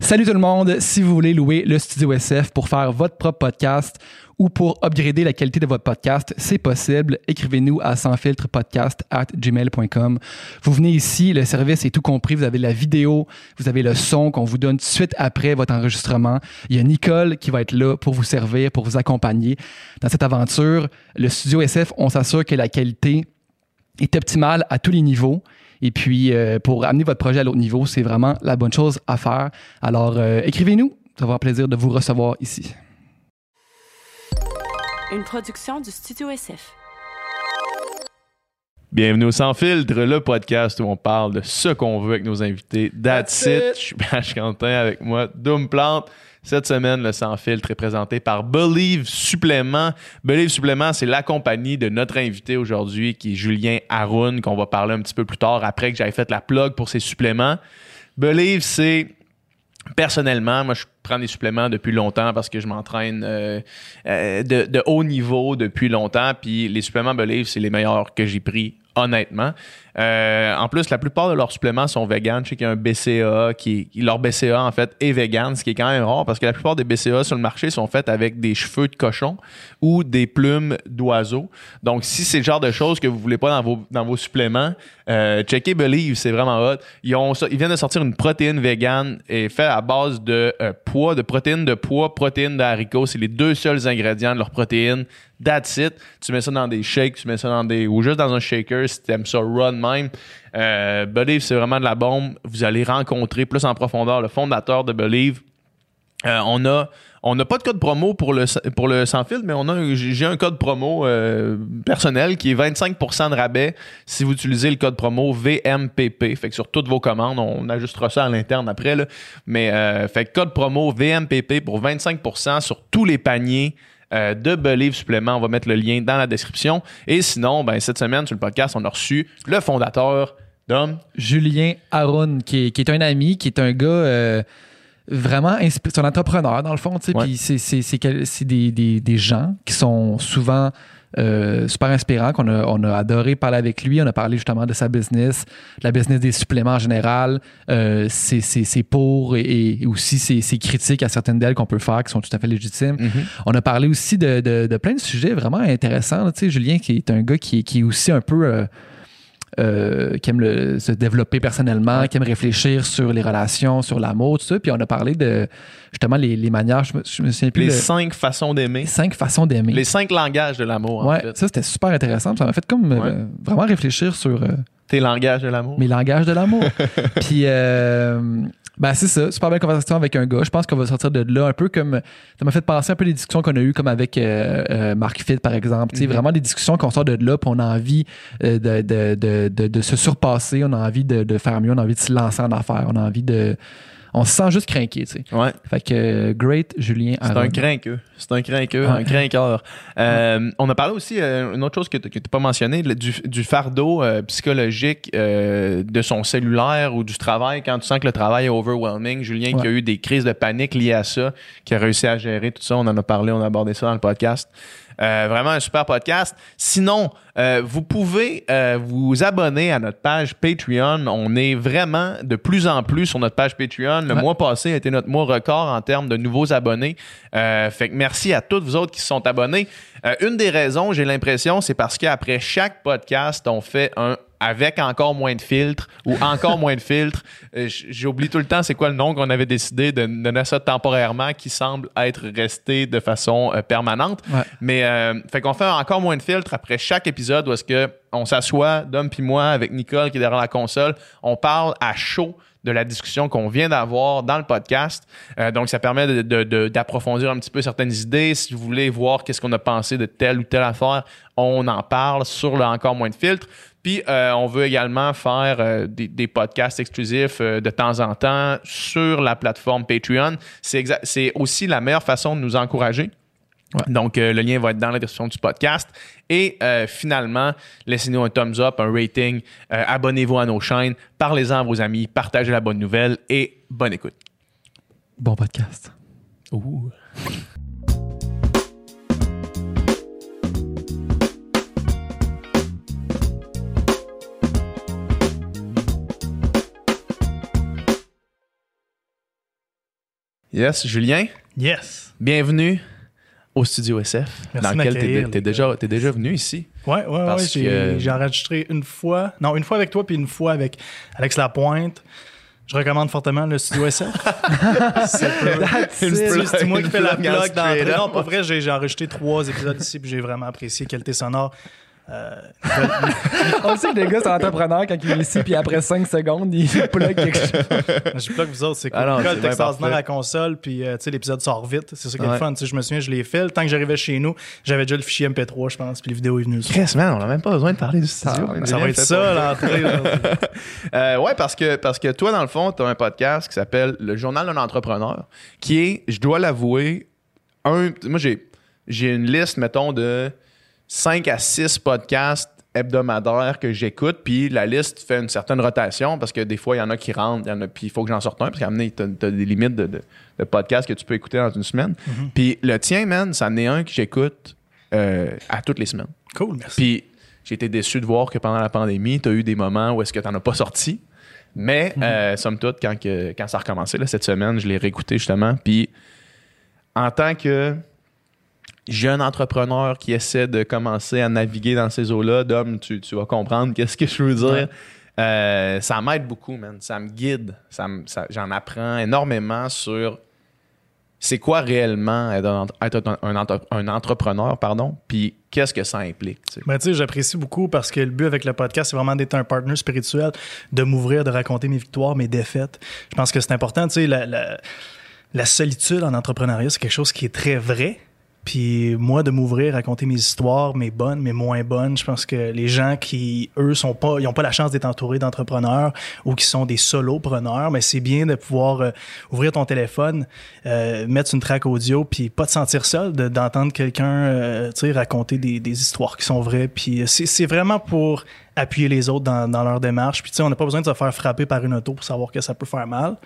Salut tout le monde, si vous voulez louer le Studio SF pour faire votre propre podcast ou pour upgrader la qualité de votre podcast, c'est possible. Écrivez-nous à sansfiltrepodcast at gmail.com. Vous venez ici, le service est tout compris. Vous avez la vidéo, vous avez le son qu'on vous donne tout suite après votre enregistrement. Il y a Nicole qui va être là pour vous servir, pour vous accompagner dans cette aventure. Le Studio SF, on s'assure que la qualité est optimale à tous les niveaux. Et puis, euh, pour amener votre projet à l'autre niveau, c'est vraiment la bonne chose à faire. Alors, euh, écrivez-nous. Ça va avoir plaisir de vous recevoir ici. Une production du Studio SF. Bienvenue au Sans Filtre, le podcast où on parle de ce qu'on veut avec nos invités. That's, That's it. it. Je suis Bach Quentin avec moi, Doom Plante. Cette semaine, le Sans Filtre est présenté par Believe Supplément. Believe Supplément, c'est la compagnie de notre invité aujourd'hui, qui est Julien Haroun, qu'on va parler un petit peu plus tard après que j'avais fait la plug pour ses suppléments. Believe, c'est Personnellement, moi, je prends des suppléments depuis longtemps parce que je m'entraîne euh, euh, de, haut niveau depuis longtemps. Puis les suppléments Believe, c'est les meilleurs que j'ai pris, honnêtement. Euh, en plus, la plupart de leurs suppléments sont vegan. Je sais qu'il y a un BCA qui leur BCA en fait est vegan, ce qui est quand même rare parce que la plupart des BCA sur le marché sont faits avec des cheveux de cochon ou des plumes d'oiseaux. Donc, si c'est le genre de choses que vous voulez pas dans vos, dans vos suppléments, checkez Believe, c'est vraiment hot. Ils, ont, ils viennent de sortir une protéine vegan et fait à base de euh, pois, de protéines de pois, protéines d'haricots. C'est les deux seuls ingrédients de leur protéine. That's it. Tu mets ça dans des shakes, tu mets ça dans des. ou juste dans un shaker si tu aimes ça run même. Euh, Believe, c'est vraiment de la bombe. Vous allez rencontrer plus en profondeur le fondateur de Believe. Euh, on a on n'a pas de code promo pour le pour le sans fil, mais j'ai un code promo euh, personnel qui est 25% de rabais si vous utilisez le code promo VMPP. Fait que sur toutes vos commandes, on ajustera ça à l'interne après. Mais euh, fait code promo VMPP pour 25% sur tous les paniers de Believe Supplément. On va mettre le lien dans la description. Et sinon, ben, cette semaine, sur le podcast, on a reçu le fondateur d'Homme. Julien Haroun, qui est, qui est un ami, qui est un gars vraiment. C'est un entrepreneur, dans le fond. tu sais, Ouais. Puis c'est- c'est c'est c'est des, des, des gens qui sont souvent euh, super inspirants, qu'on a, on a adoré parler avec lui. On a parlé justement de sa business, de la business des suppléments en général, euh, ses pour et, et aussi ses, critiques à certaines d'elles qu'on peut faire qui sont tout à fait légitimes. On a parlé aussi de, de- de plein de sujets vraiment intéressants. Tu sais, Julien, qui est un gars qui, est- qui est aussi un peu. euh, euh, qui aime le- se développer personnellement, qui aime réfléchir sur les relations, sur l'amour, tout ça. Puis on a parlé de justement les, les manières, je me, je me souviens plus, Les le- cinq façons d'aimer. les cinq façons d'aimer. Les cinq langages de l'amour, en Ouais, fait. ça c'était super intéressant. Ça m'a fait comme euh, vraiment réfléchir sur euh, Tes langages de l'amour. mes langages de l'amour. Puis, euh, ben c'est ça, super belle conversation avec un gars. Je pense qu'on va sortir de là un peu comme. Ça m'a fait penser un peu les discussions qu'on a eues, comme avec euh, euh, Marc Fit, par exemple. Tu sais, Mhm. Vraiment des discussions qu'on sort de là, puis on a envie euh, de, de, de, de, se surpasser, on a envie de, de faire mieux, on a envie de se lancer en affaires, on a envie de. On se sent juste craqué, tu sais. Ouais. Fait que, great, Julien. C'est un crinqueux. C'est un crinqueux, Ouais. un crinqueur. Euh, On a parlé aussi, euh, une autre chose que tu n'as pas mentionné, du, du fardeau euh, psychologique euh, de son cellulaire ou du travail, quand tu sens que le travail est overwhelming. Julien qui a eu des crises de panique liées à ça, qui a réussi à gérer tout ça, on en a parlé, on a abordé ça dans le podcast. Euh, vraiment un super podcast. Sinon, euh, vous pouvez euh, vous abonner à notre page Patreon. On est vraiment de plus en plus sur notre page Patreon. Le Ouais. mois passé a été notre mois record en termes de nouveaux abonnés. Fait que merci à toutes vous autres qui se sont abonnés. Une des raisons, j'ai l'impression, c'est parce qu'après chaque podcast, on fait un avec encore moins de filtres ou encore moins de filtres. Euh, J'oublie tout le temps c'est quoi le nom qu'on avait décidé de donner ça temporairement qui semble être resté de façon euh, permanente. Ouais. Mais euh, fait qu'on fait encore moins de filtres après chaque épisode où est-ce que on s'assoit, Dom puis moi, avec Nicole qui est derrière la console, on parle à chaud de la discussion qu'on vient d'avoir dans le podcast. Euh, donc, ça permet d'approfondir un petit peu certaines idées. Si vous voulez voir qu'est-ce qu'on a pensé de telle ou telle affaire, on en parle sur le encore moins de filtres. Puis, euh, on veut également faire euh, des, des podcasts exclusifs euh, de temps en temps sur la plateforme Patreon. C'est aussi la meilleure façon de nous encourager. Donc, le lien va être dans la description du podcast. Et finalement, laissez-nous un thumbs up, un rating, abonnez-vous à nos chaînes, parlez-en à vos amis, partagez la bonne nouvelle et bonne écoute. Bon podcast. Ouh. Yes, Julien, Yes. bienvenue au Studio SF, Merci dans lequel t'es, t'es les déjà, t'es déjà venu ici. Ouais, ouais. Parce J'ai, enregistré une fois. Non, une fois avec toi, puis une fois avec Alex Lapointe. Je recommande fortement le studio SF. c'est, moi qui fais la blog d'entrée. Non, pas vrai, j'ai enregistré trois épisodes ici, puis j'ai vraiment apprécié qualité sonore. Euh, On sait que les gars sont entrepreneurs quand ils viennent ici, puis après 5 secondes, ils plug quelque chose. je plug vous autres, c'est cool. Ah Le à la console, puis euh, tu sais, l'épisode sort vite. C'est ça qui est Ouais. le fun. Je me souviens, je l'ai fait. Le temps que j'arrivais chez nous, j'avais déjà le fichier MP3, je pense, puis la vidéo est venue. Chris, man, on n'a même pas besoin de parler du studio. Ça va être ça, l'entrée. Euh, ouais, parce que, parce que toi, dans le fond, tu as un podcast qui s'appelle Le Journal d'un entrepreneur, qui est, je dois l'avouer, un. Moi, j'ai, j'ai une liste, mettons, de 5 à 6 podcasts hebdomadaires que j'écoute, puis la liste fait une certaine rotation parce que des fois, il y en a qui rentrent, il y en a, puis il faut que j'en sorte un, parce qu'à t'as, t'as des limites de, de- de podcasts que tu peux écouter dans une semaine. Puis le tien, man, ça en est un que j'écoute euh, à toutes les semaines. Cool, merci. Puis j'ai été déçu de voir que pendant la pandémie, tu as eu des moments où est-ce que tu n'en as pas sorti. Mais euh, somme toute, quand, que- quand ça a recommencé là, cette semaine, je l'ai réécouté justement. Puis en tant que jeune entrepreneur qui essaie de commencer à naviguer dans ces eaux-là, Dom, tu, tu vas comprendre qu'est-ce que je veux dire. Ouais. Euh, ça m'aide beaucoup, man. Ça me guide. Ça me- ça- J'en apprends énormément sur c'est quoi réellement être un, être un- un entre- un entrepreneur, pardon, puis qu'est-ce que ça implique. tu sais. Ben, tu sais, j'apprécie beaucoup parce que le but avec le podcast, c'est vraiment d'être un partenaire spirituel, de m'ouvrir, de raconter mes victoires, mes défaites. Je pense que c'est important. Tu sais, la, la, la solitude en entrepreneuriat, c'est quelque chose qui est très vrai. Puis moi, de m'ouvrir, raconter mes histoires, mes bonnes, mes moins bonnes, je pense que les gens qui, eux, sont pas, ils ont pas la chance d'être entourés d'entrepreneurs ou qui sont des solopreneurs, mais c'est bien de pouvoir euh, ouvrir ton téléphone, euh, mettre une track audio, puis pas te sentir seul, de- d'entendre quelqu'un, euh, raconter des, des histoires qui sont vraies. Puis euh, c'est vraiment pour appuyer les autres dans, dans leur démarche. Puis tu sais, on n'a pas besoin de se faire frapper par une auto pour savoir que ça peut faire mal.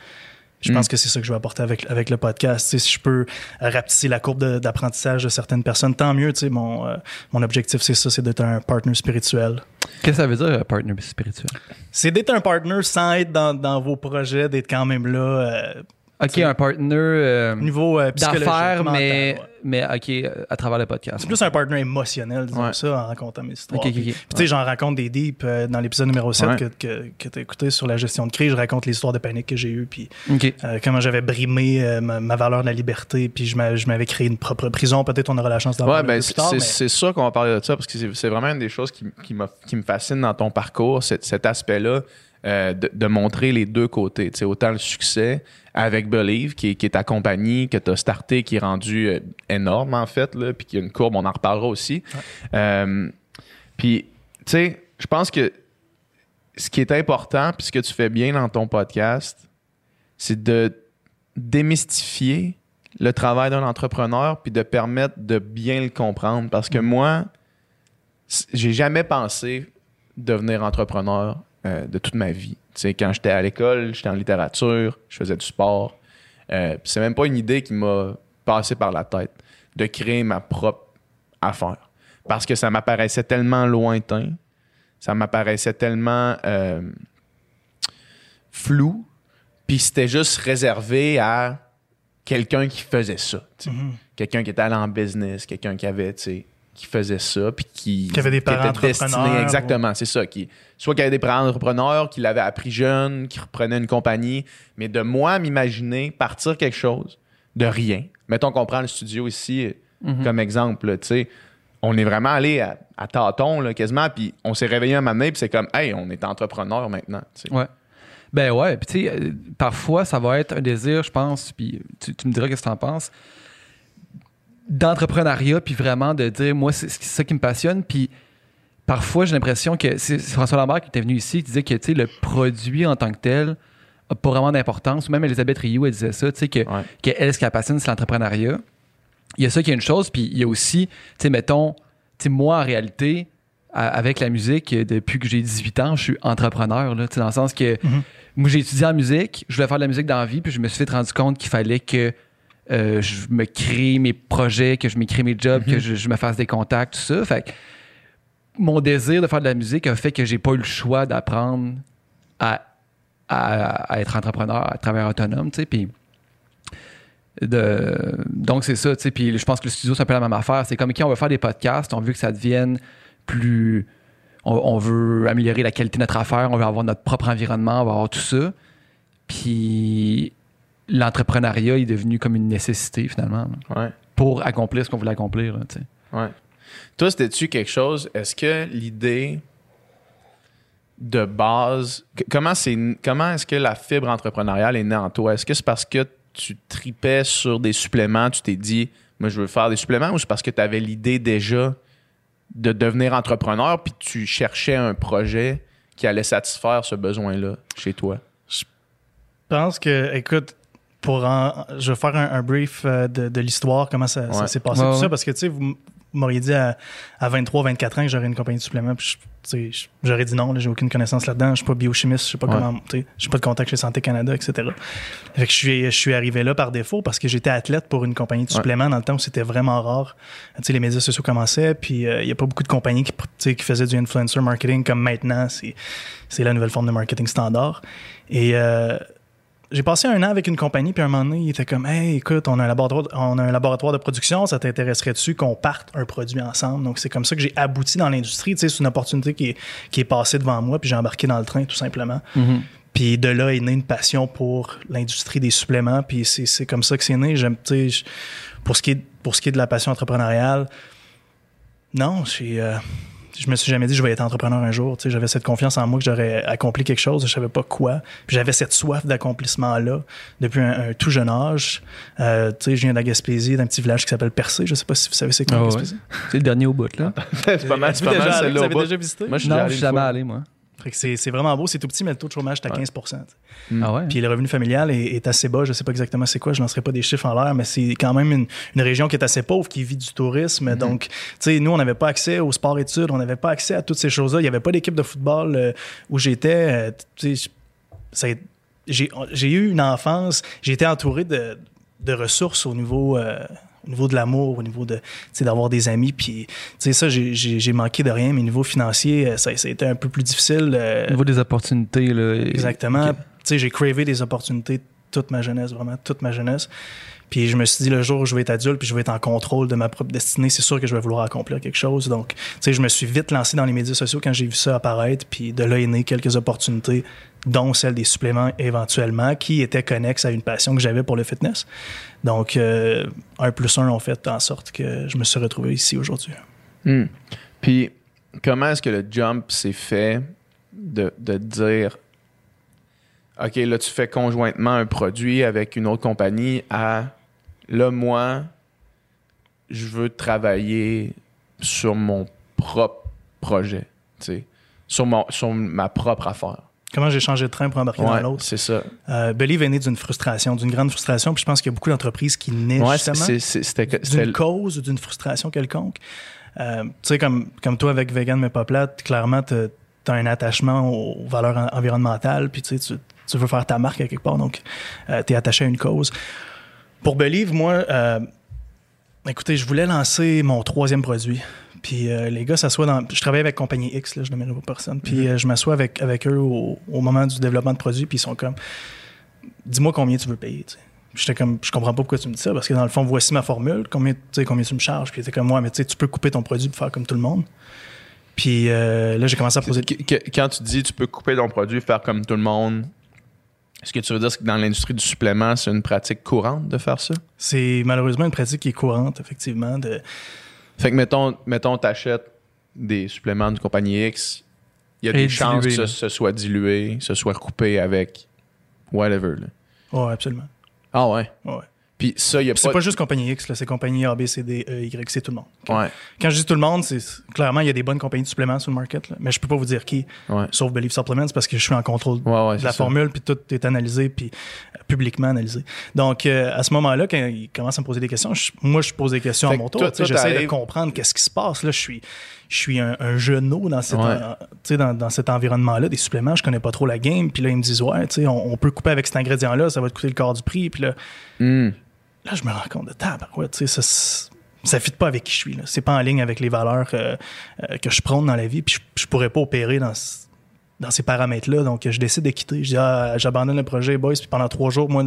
Je pense que c'est ça que je vais apporter avec, avec le podcast. Tu sais, si je peux euh, rapetisser la courbe d'apprentissage de, certaines personnes, tant mieux. Tu sais, mon, euh, mon objectif, c'est ça, c'est d'être un partner spirituel. Qu'est-ce que ça veut dire, euh, partner spirituel? C'est d'être un partner sans être dans, dans vos projets, d'être quand même là euh, OK, C'est- un partner euh, au niveau euh, psychologique. d'affaires, mais, ouais. mais OK, à travers le podcast. C'est plus un partner émotionnel, disons Ouais. ça, en racontant mes histoires. Ok, ok, ok. Puis, tu sais, j'en raconte des deep euh, dans l'épisode numéro 7 Ouais. que, que, que tu as écouté sur la gestion de crise. Je raconte l'histoire de panique que j'ai eue, puis euh, comment j'avais brimé euh, ma, ma valeur de la liberté, puis je m'a- je m'avais créé une propre prison. Peut-être on aura la chance d'en Ouais, parler ben, plus c'est tard. c'est- mais- c'est sûr qu'on va parler de ça parce que c'est c'est vraiment une des choses qui, qui, m'a- qui me fascine dans ton parcours, cet, cet aspect-là euh, de, de montrer les deux côtés. Autant le succès avec Believe, qui est, qui est ta compagnie, que tu as starté, qui est rendu euh, énorme en fait, puis qui a une courbe, on en reparlera aussi. Euh, puis, tu sais, je pense que ce qui est important, puis ce que tu fais bien dans ton podcast, c'est de démystifier le travail d'un entrepreneur puis de permettre de bien le comprendre. Parce que moi, c- j'ai jamais pensé devenir entrepreneur euh, de toute ma vie. Tu sais, quand j'étais à l'école, j'étais en littérature, je faisais du sport. Euh, c'est même pas une idée qui m'a passé par la tête de créer ma propre affaire. Parce que ça m'apparaissait tellement lointain, ça m'apparaissait tellement euh, flou, puis c'était juste réservé à quelqu'un qui faisait ça. Mhm. Quelqu'un qui était allé en business, quelqu'un qui avait, tu sais, qui faisait ça, puis qui, Qui avait des parents était destiné- entrepreneurs, Exactement, c'est ça. Qui, soit qui avait des parents entrepreneurs, qui l'avaient appris jeune, qui reprenaient une compagnie, mais de moi m'imaginer partir quelque chose de rien. Mettons qu'on prend le studio ici Mhm. comme exemple, tu sais. On est vraiment allé à, à tâtons, là, quasiment, puis on s'est réveillé un moment donné, puis c'est comme, hey, on est entrepreneur maintenant. tu sais. Ouais. Ben ouais, puis tu sais, euh, parfois ça va être un désir, je pense, puis tu, tu me diras qu'est-ce que tu en penses, d'entrepreneuriat, puis vraiment de dire, moi, c'est ça qui me passionne, puis parfois j'ai l'impression que c'est François Lambert qui était venu ici, qui disait que le produit en tant que tel a pas vraiment d'importance, même Elisabeth Rioux, elle disait ça, tu sais, que, Ouais. que elle, ce qui la passionne, c'est l'entrepreneuriat. Il y a ça qui est une chose, puis il y a aussi, tu sais, mettons, tu sais, moi, en réalité, avec la musique, depuis que j'ai 18 ans, je suis entrepreneur, là, dans le sens que Mhm. moi, j'ai étudié en musique, je voulais faire de la musique dans la vie, puis je me suis fait rendu compte qu'il fallait que euh, je me crée mes projets, que je me crée mes jobs, que je, je me fasse des contacts, tout ça. Fait que mon désir de faire de la musique a fait que j'ai pas eu le choix d'apprendre à, à- à être entrepreneur, à travailler autonome, tu sais, puis de donc c'est ça tu sais puis je pense que le studio c'est un peu la même affaire. C'est comme qui on veut faire des podcasts on veut que ça devienne plus on, on veut améliorer la qualité de notre affaire on veut avoir notre propre environnement on veut avoir tout ça. Puis l'entrepreneuriat est devenu comme une nécessité finalement là, Ouais. pour accomplir ce qu'on voulait accomplir là. Ouais. Toi, c'était-tu quelque chose? Est-ce que l'idée de base. Comment, c'est, comment est-ce que la fibre entrepreneuriale est née en toi? Est-ce que c'est parce que tu tripais sur des suppléments, tu t'es dit, moi, je veux faire des suppléments, ou c'est parce que tu avais l'idée déjà de devenir entrepreneur, puis tu cherchais un projet qui allait satisfaire ce besoin-là chez toi? Je pense que, écoute, pour en- je vais faire un, un brief euh, de, de l'histoire, comment ça, Ouais. s'est passé, Ouais, tout ouais. ça, parce que, tu sais, vous, m'auriez dit à, à 23, 24 ans que j'aurais une compagnie de suppléments, puis j'aurais dit non, j'ai aucune connaissance là-dedans, je suis pas biochimiste, je sais pas Ouais. comment, tu sais, j'ai pas de contact chez Santé Canada, etc. Fait que je suis, je suis arrivé là par défaut parce que j'étais athlète pour une compagnie de Ouais. suppléments dans le temps où c'était vraiment rare. Tu sais, les médias sociaux commençaient, puis il y a pas beaucoup de compagnies qui, tu sais, qui faisaient du influencer marketing comme maintenant, c'est, c'est la nouvelle forme de marketing standard. Et euh, j'ai passé un an avec une compagnie, puis à un moment donné, il était comme Hey, écoute, on a un laboratoire, de- on a un laboratoire de production, ça t'intéresserait-tu qu'on parte un produit ensemble? Donc, c'est comme ça que j'ai abouti dans l'industrie. Tu sais, c'est une opportunité qui est, qui est passée devant moi, puis j'ai embarqué dans le train, tout simplement. Puis de là est née une passion pour l'industrie des suppléments, puis c'est, c'est comme ça que c'est né. J'aime, tu sais, pour ce qui est pour ce qui est de la passion entrepreneuriale, non, j'ai, euh, je me suis jamais dit je vais être entrepreneur un jour. Tu sais, j'avais cette confiance en moi que j'aurais accompli quelque chose, je savais pas quoi. J'avais cette soif d'accomplissement là depuis un, un tout jeune âge. Euh, tu sais, je viens de la Gaspésie, d'un petit village qui s'appelle Percé. Je sais pas si vous savez c'est quoi Ah la ouais. Gaspésie. c'est le dernier au bout là c'est pas mal, c'est pas mal déjà allé? celle-là Vous au avez bout. déjà visité? Moi, je suis non jamais allé moi que c'est, c'est vraiment beau, c'est tout petit, mais le taux de chômage est à 15 tu sais. ah ouais? Puis le revenu familial est, est assez bas. Je sais pas exactement c'est quoi. Je lancerai pas des chiffres en l'air, mais c'est quand même une, une région qui est assez pauvre, qui vit du tourisme. Donc, tu sais, nous, on n'avait pas accès au sport-études, on n'avait pas accès à toutes ces choses-là. Il n'y avait pas d'équipe de football euh, où j'étais. euh, j'ai j'ai eu une enfance, j'ai été entouré de, de ressources au niveau, euh, au niveau de l'amour, au niveau de, d'avoir des amis. Puis, tu sais, ça, j'ai- manqué de rien, mais au niveau financier, euh, ça, ça a été un peu plus difficile. euh, au niveau des opportunités là Exactement. Ok. Tu sais, j'ai cravé des opportunités toute ma jeunesse, vraiment toute ma jeunesse. Puis je me suis dit, le jour où je vais être adulte, puis je vais être en contrôle de ma propre destinée, c'est sûr que je vais vouloir accomplir quelque chose. Donc, tu sais, je me suis vite lancé dans les médias sociaux quand j'ai vu ça apparaître, puis de là est né quelques opportunités, dont celle des suppléments éventuellement, qui étaient connexes à une passion que j'avais pour le fitness. Donc, euh, un plus un ont fait en sorte que je me suis retrouvé ici aujourd'hui. Hmm. Puis, comment est-ce que le jump s'est fait de, de dire OK, là, tu fais conjointement un produit avec une autre compagnie à là, moi, je veux travailler sur mon propre projet, tu sais, sur, mon, sur ma propre affaire. Comment j'ai changé de train pour embarquer dans Ouais, l'autre? c'est ça. Euh, Believe est né d'une frustration, d'une grande frustration, puis je pense qu'il y a beaucoup d'entreprises qui naissent Ouais, justement. d'une cause ou d'une frustration quelconque. Euh, tu sais, comme, comme toi avec Vegan mais pas plate, clairement, tu as un attachement aux valeurs en- environnementales, puis tu, sais, tu, veux faire ta marque à quelque part, donc tu es attaché à une cause. Pour Believe, moi, euh, écoutez, je voulais lancer mon troisième produit. Puis euh, les gars s'assoient dans. Je travaille avec Compagnie X, là, je ne pas personne. Puis euh, je m'assois avec, avec eux au, au moment du développement de produit, puis ils sont comme Dis-moi combien tu veux payer. J'étais comme, je comprends pas pourquoi tu me dis ça, parce que dans le fond, voici ma formule, combien, combien tu me charges. Puis il était comme, moi, mais tu sais, tu peux couper ton produit pour faire comme tout le monde. Puis euh, là, j'ai commencé à poser. Quand tu dis tu peux couper ton produit, faire comme tout le monde, est-ce que tu veux dire que dans l'industrie du supplément, c'est une pratique courante de faire ça? C'est malheureusement une pratique qui est courante, effectivement. De... Fait que mettons, mettons t'achètes des suppléments de compagnie X, il y a Et des chances que ce, ce soit dilué, ce soit coupé avec whatever. là. Ouais, absolument. Ah. Ouais, ouais. Puis ça, il y a C'est pas... pas juste Compagnie X, là, c'est Compagnie A, B, C, D, E, Y, c'est tout le monde. Ouais, Quand je dis tout le monde, c'est clairement, il y a des bonnes compagnies de suppléments sur le market, là, mais je peux pas vous dire qui, ouais. sauf Believe Supplements, parce que je suis en contrôle Ouais, de la ça. formule, puis tout est analysé, puis euh, publiquement analysé. Donc, euh, à ce moment-là, quand ils commencent à me poser des questions, je- moi, je pose des questions Fait à mon tour. J'essaie de comprendre qu'est-ce qui se passe. Là, je suis, je suis un, un genou dans, cet Ouais. en- tu sais, dans, dans cet environnement-là, des suppléments, je connais pas trop la game, puis là, ils me disent, ouais, tu sais, on, on peut couper avec cet ingrédient-là, ça va te coûter le quart du prix, puis là, Hmm. Là, je me rends compte de tabarouette, tu sais, ça, ça fit pas avec qui je suis. Là. C'est pas en ligne avec les valeurs euh, euh, que je prône dans la vie. Puis je, je pourrais pas opérer dans, dans ces paramètres-là. Donc, je décide de quitter. Je dis, ah, j'abandonne le projet, boys. Puis pendant trois jours, moi,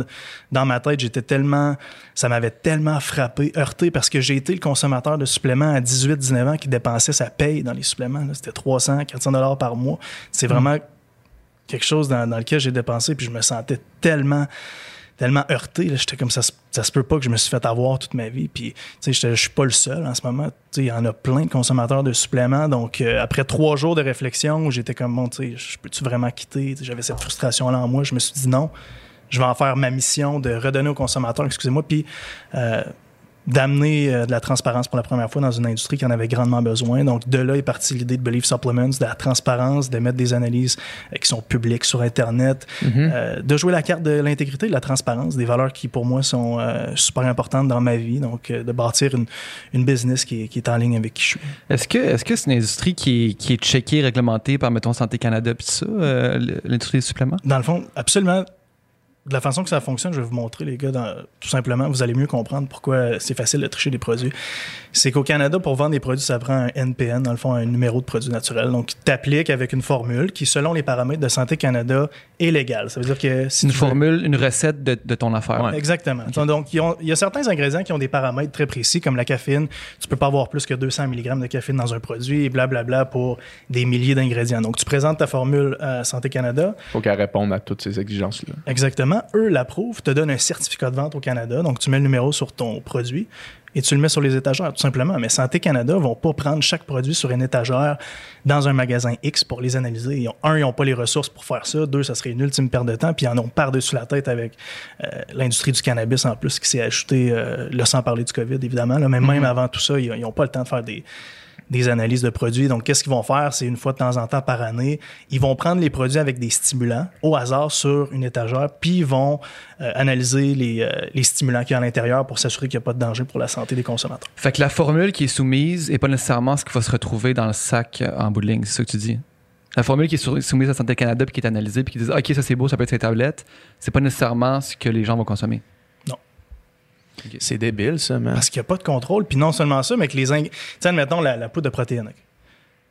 dans ma tête, j'étais tellement, ça m'avait tellement frappé, heurté, parce que j'ai été le consommateur de suppléments à 18, 19 ans qui dépensait sa paye dans les suppléments. C'était 300, 400 dollars par mois. C'est vraiment quelque chose dans, dans lequel j'ai dépensé, puis je me sentais tellement tellement heurté. J'étais comme ça, ça se peut pas que je me suis fait avoir toute ma vie. Puis, tu sais, je suis pas le seul en ce moment. Tu sais, il y en a plein de consommateurs de suppléments. Donc, euh, après trois jours de réflexion, où j'étais comme, bon, tu sais, je peux-tu vraiment quitter? J'avais cette frustration-là en moi. Je me suis dit non. Je vais en faire ma mission de redonner aux consommateurs, excusez-moi, puis euh, d'amener euh, de la transparence pour la première fois dans une industrie qui en avait grandement besoin. Donc, de là est partie l'idée de Believe Supplements, de la transparence, de mettre des analyses euh, qui sont publiques sur Internet, euh, de jouer la carte de l'intégrité, de la transparence, des valeurs qui, pour moi, sont super importantes dans ma vie. Donc, de bâtir une, une business qui est, qui est en ligne avec qui je suis. Est-ce que est-ce que c'est une industrie qui est, qui est checkée, réglementée par, mettons, Santé Canada puis ça, l'industrie des suppléments? Dans le fond, absolument. De la façon que ça fonctionne, je vais vous montrer, les gars, dans- tout simplement, vous allez mieux comprendre pourquoi c'est facile de tricher des produits. C'est qu'au Canada, pour vendre des produits, ça prend un NPN, dans le fond, un numéro de produit naturel. Donc, tu t'appliques avec une formule qui, selon les paramètres de Santé Canada, est légale. Ça veut dire que si Une veux- formule, une recette de, de ton affaire. Ouais. Exactement. Donc, il y a certains ingrédients qui ont des paramètres très précis, comme la caféine. Tu peux pas avoir plus que 200 mg de caféine dans un produit et blablabla pour des milliers d'ingrédients. Donc, tu présentes ta formule à Santé Canada. faut qu'elle réponde à toutes ces exigences-là. Exactement. Eux l'approuvent, te donnent un certificat de vente au Canada. Donc, tu mets le numéro sur ton produit et tu le mets sur les étagères, tout simplement. Mais Santé Canada vont pas prendre chaque produit sur une étagère dans un magasin X pour les analyser. Ils ont- un, ils n'ont pas les ressources pour faire ça. Deux, ça serait une ultime perte de temps. Puis, ils en ont par-dessus la tête avec euh, l'industrie du cannabis en plus qui s'est ajoutée, euh, sans parler du COVID, évidemment. Là, mais même avant tout ça, ils n'ont pas le temps de faire des des analyses de produits. Donc, qu'est-ce qu'ils vont faire? C'est une fois de temps en temps par année, ils vont prendre les produits avec des stimulants au hasard sur une étagère, puis ils vont euh, analyser les, euh, les stimulants qu'il y a à l'intérieur pour s'assurer qu'il n'y a pas de danger pour la santé des consommateurs. Fait que la formule qui est soumise n'est pas nécessairement ce qui va se retrouver dans le sac euh, en bout c'est ça que tu dis? La formule qui est soumise à Santé Canada puis qui est analysée puis qui dit OK, ça c'est beau, ça peut être ces tablettes, c'est pas nécessairement ce que les gens vont consommer. C'est débile, ça, man. Parce qu'il n'y a pas de contrôle. Puis non seulement ça, mais que les... ing- Tu sais, admettons la, la poudre de protéines. ok.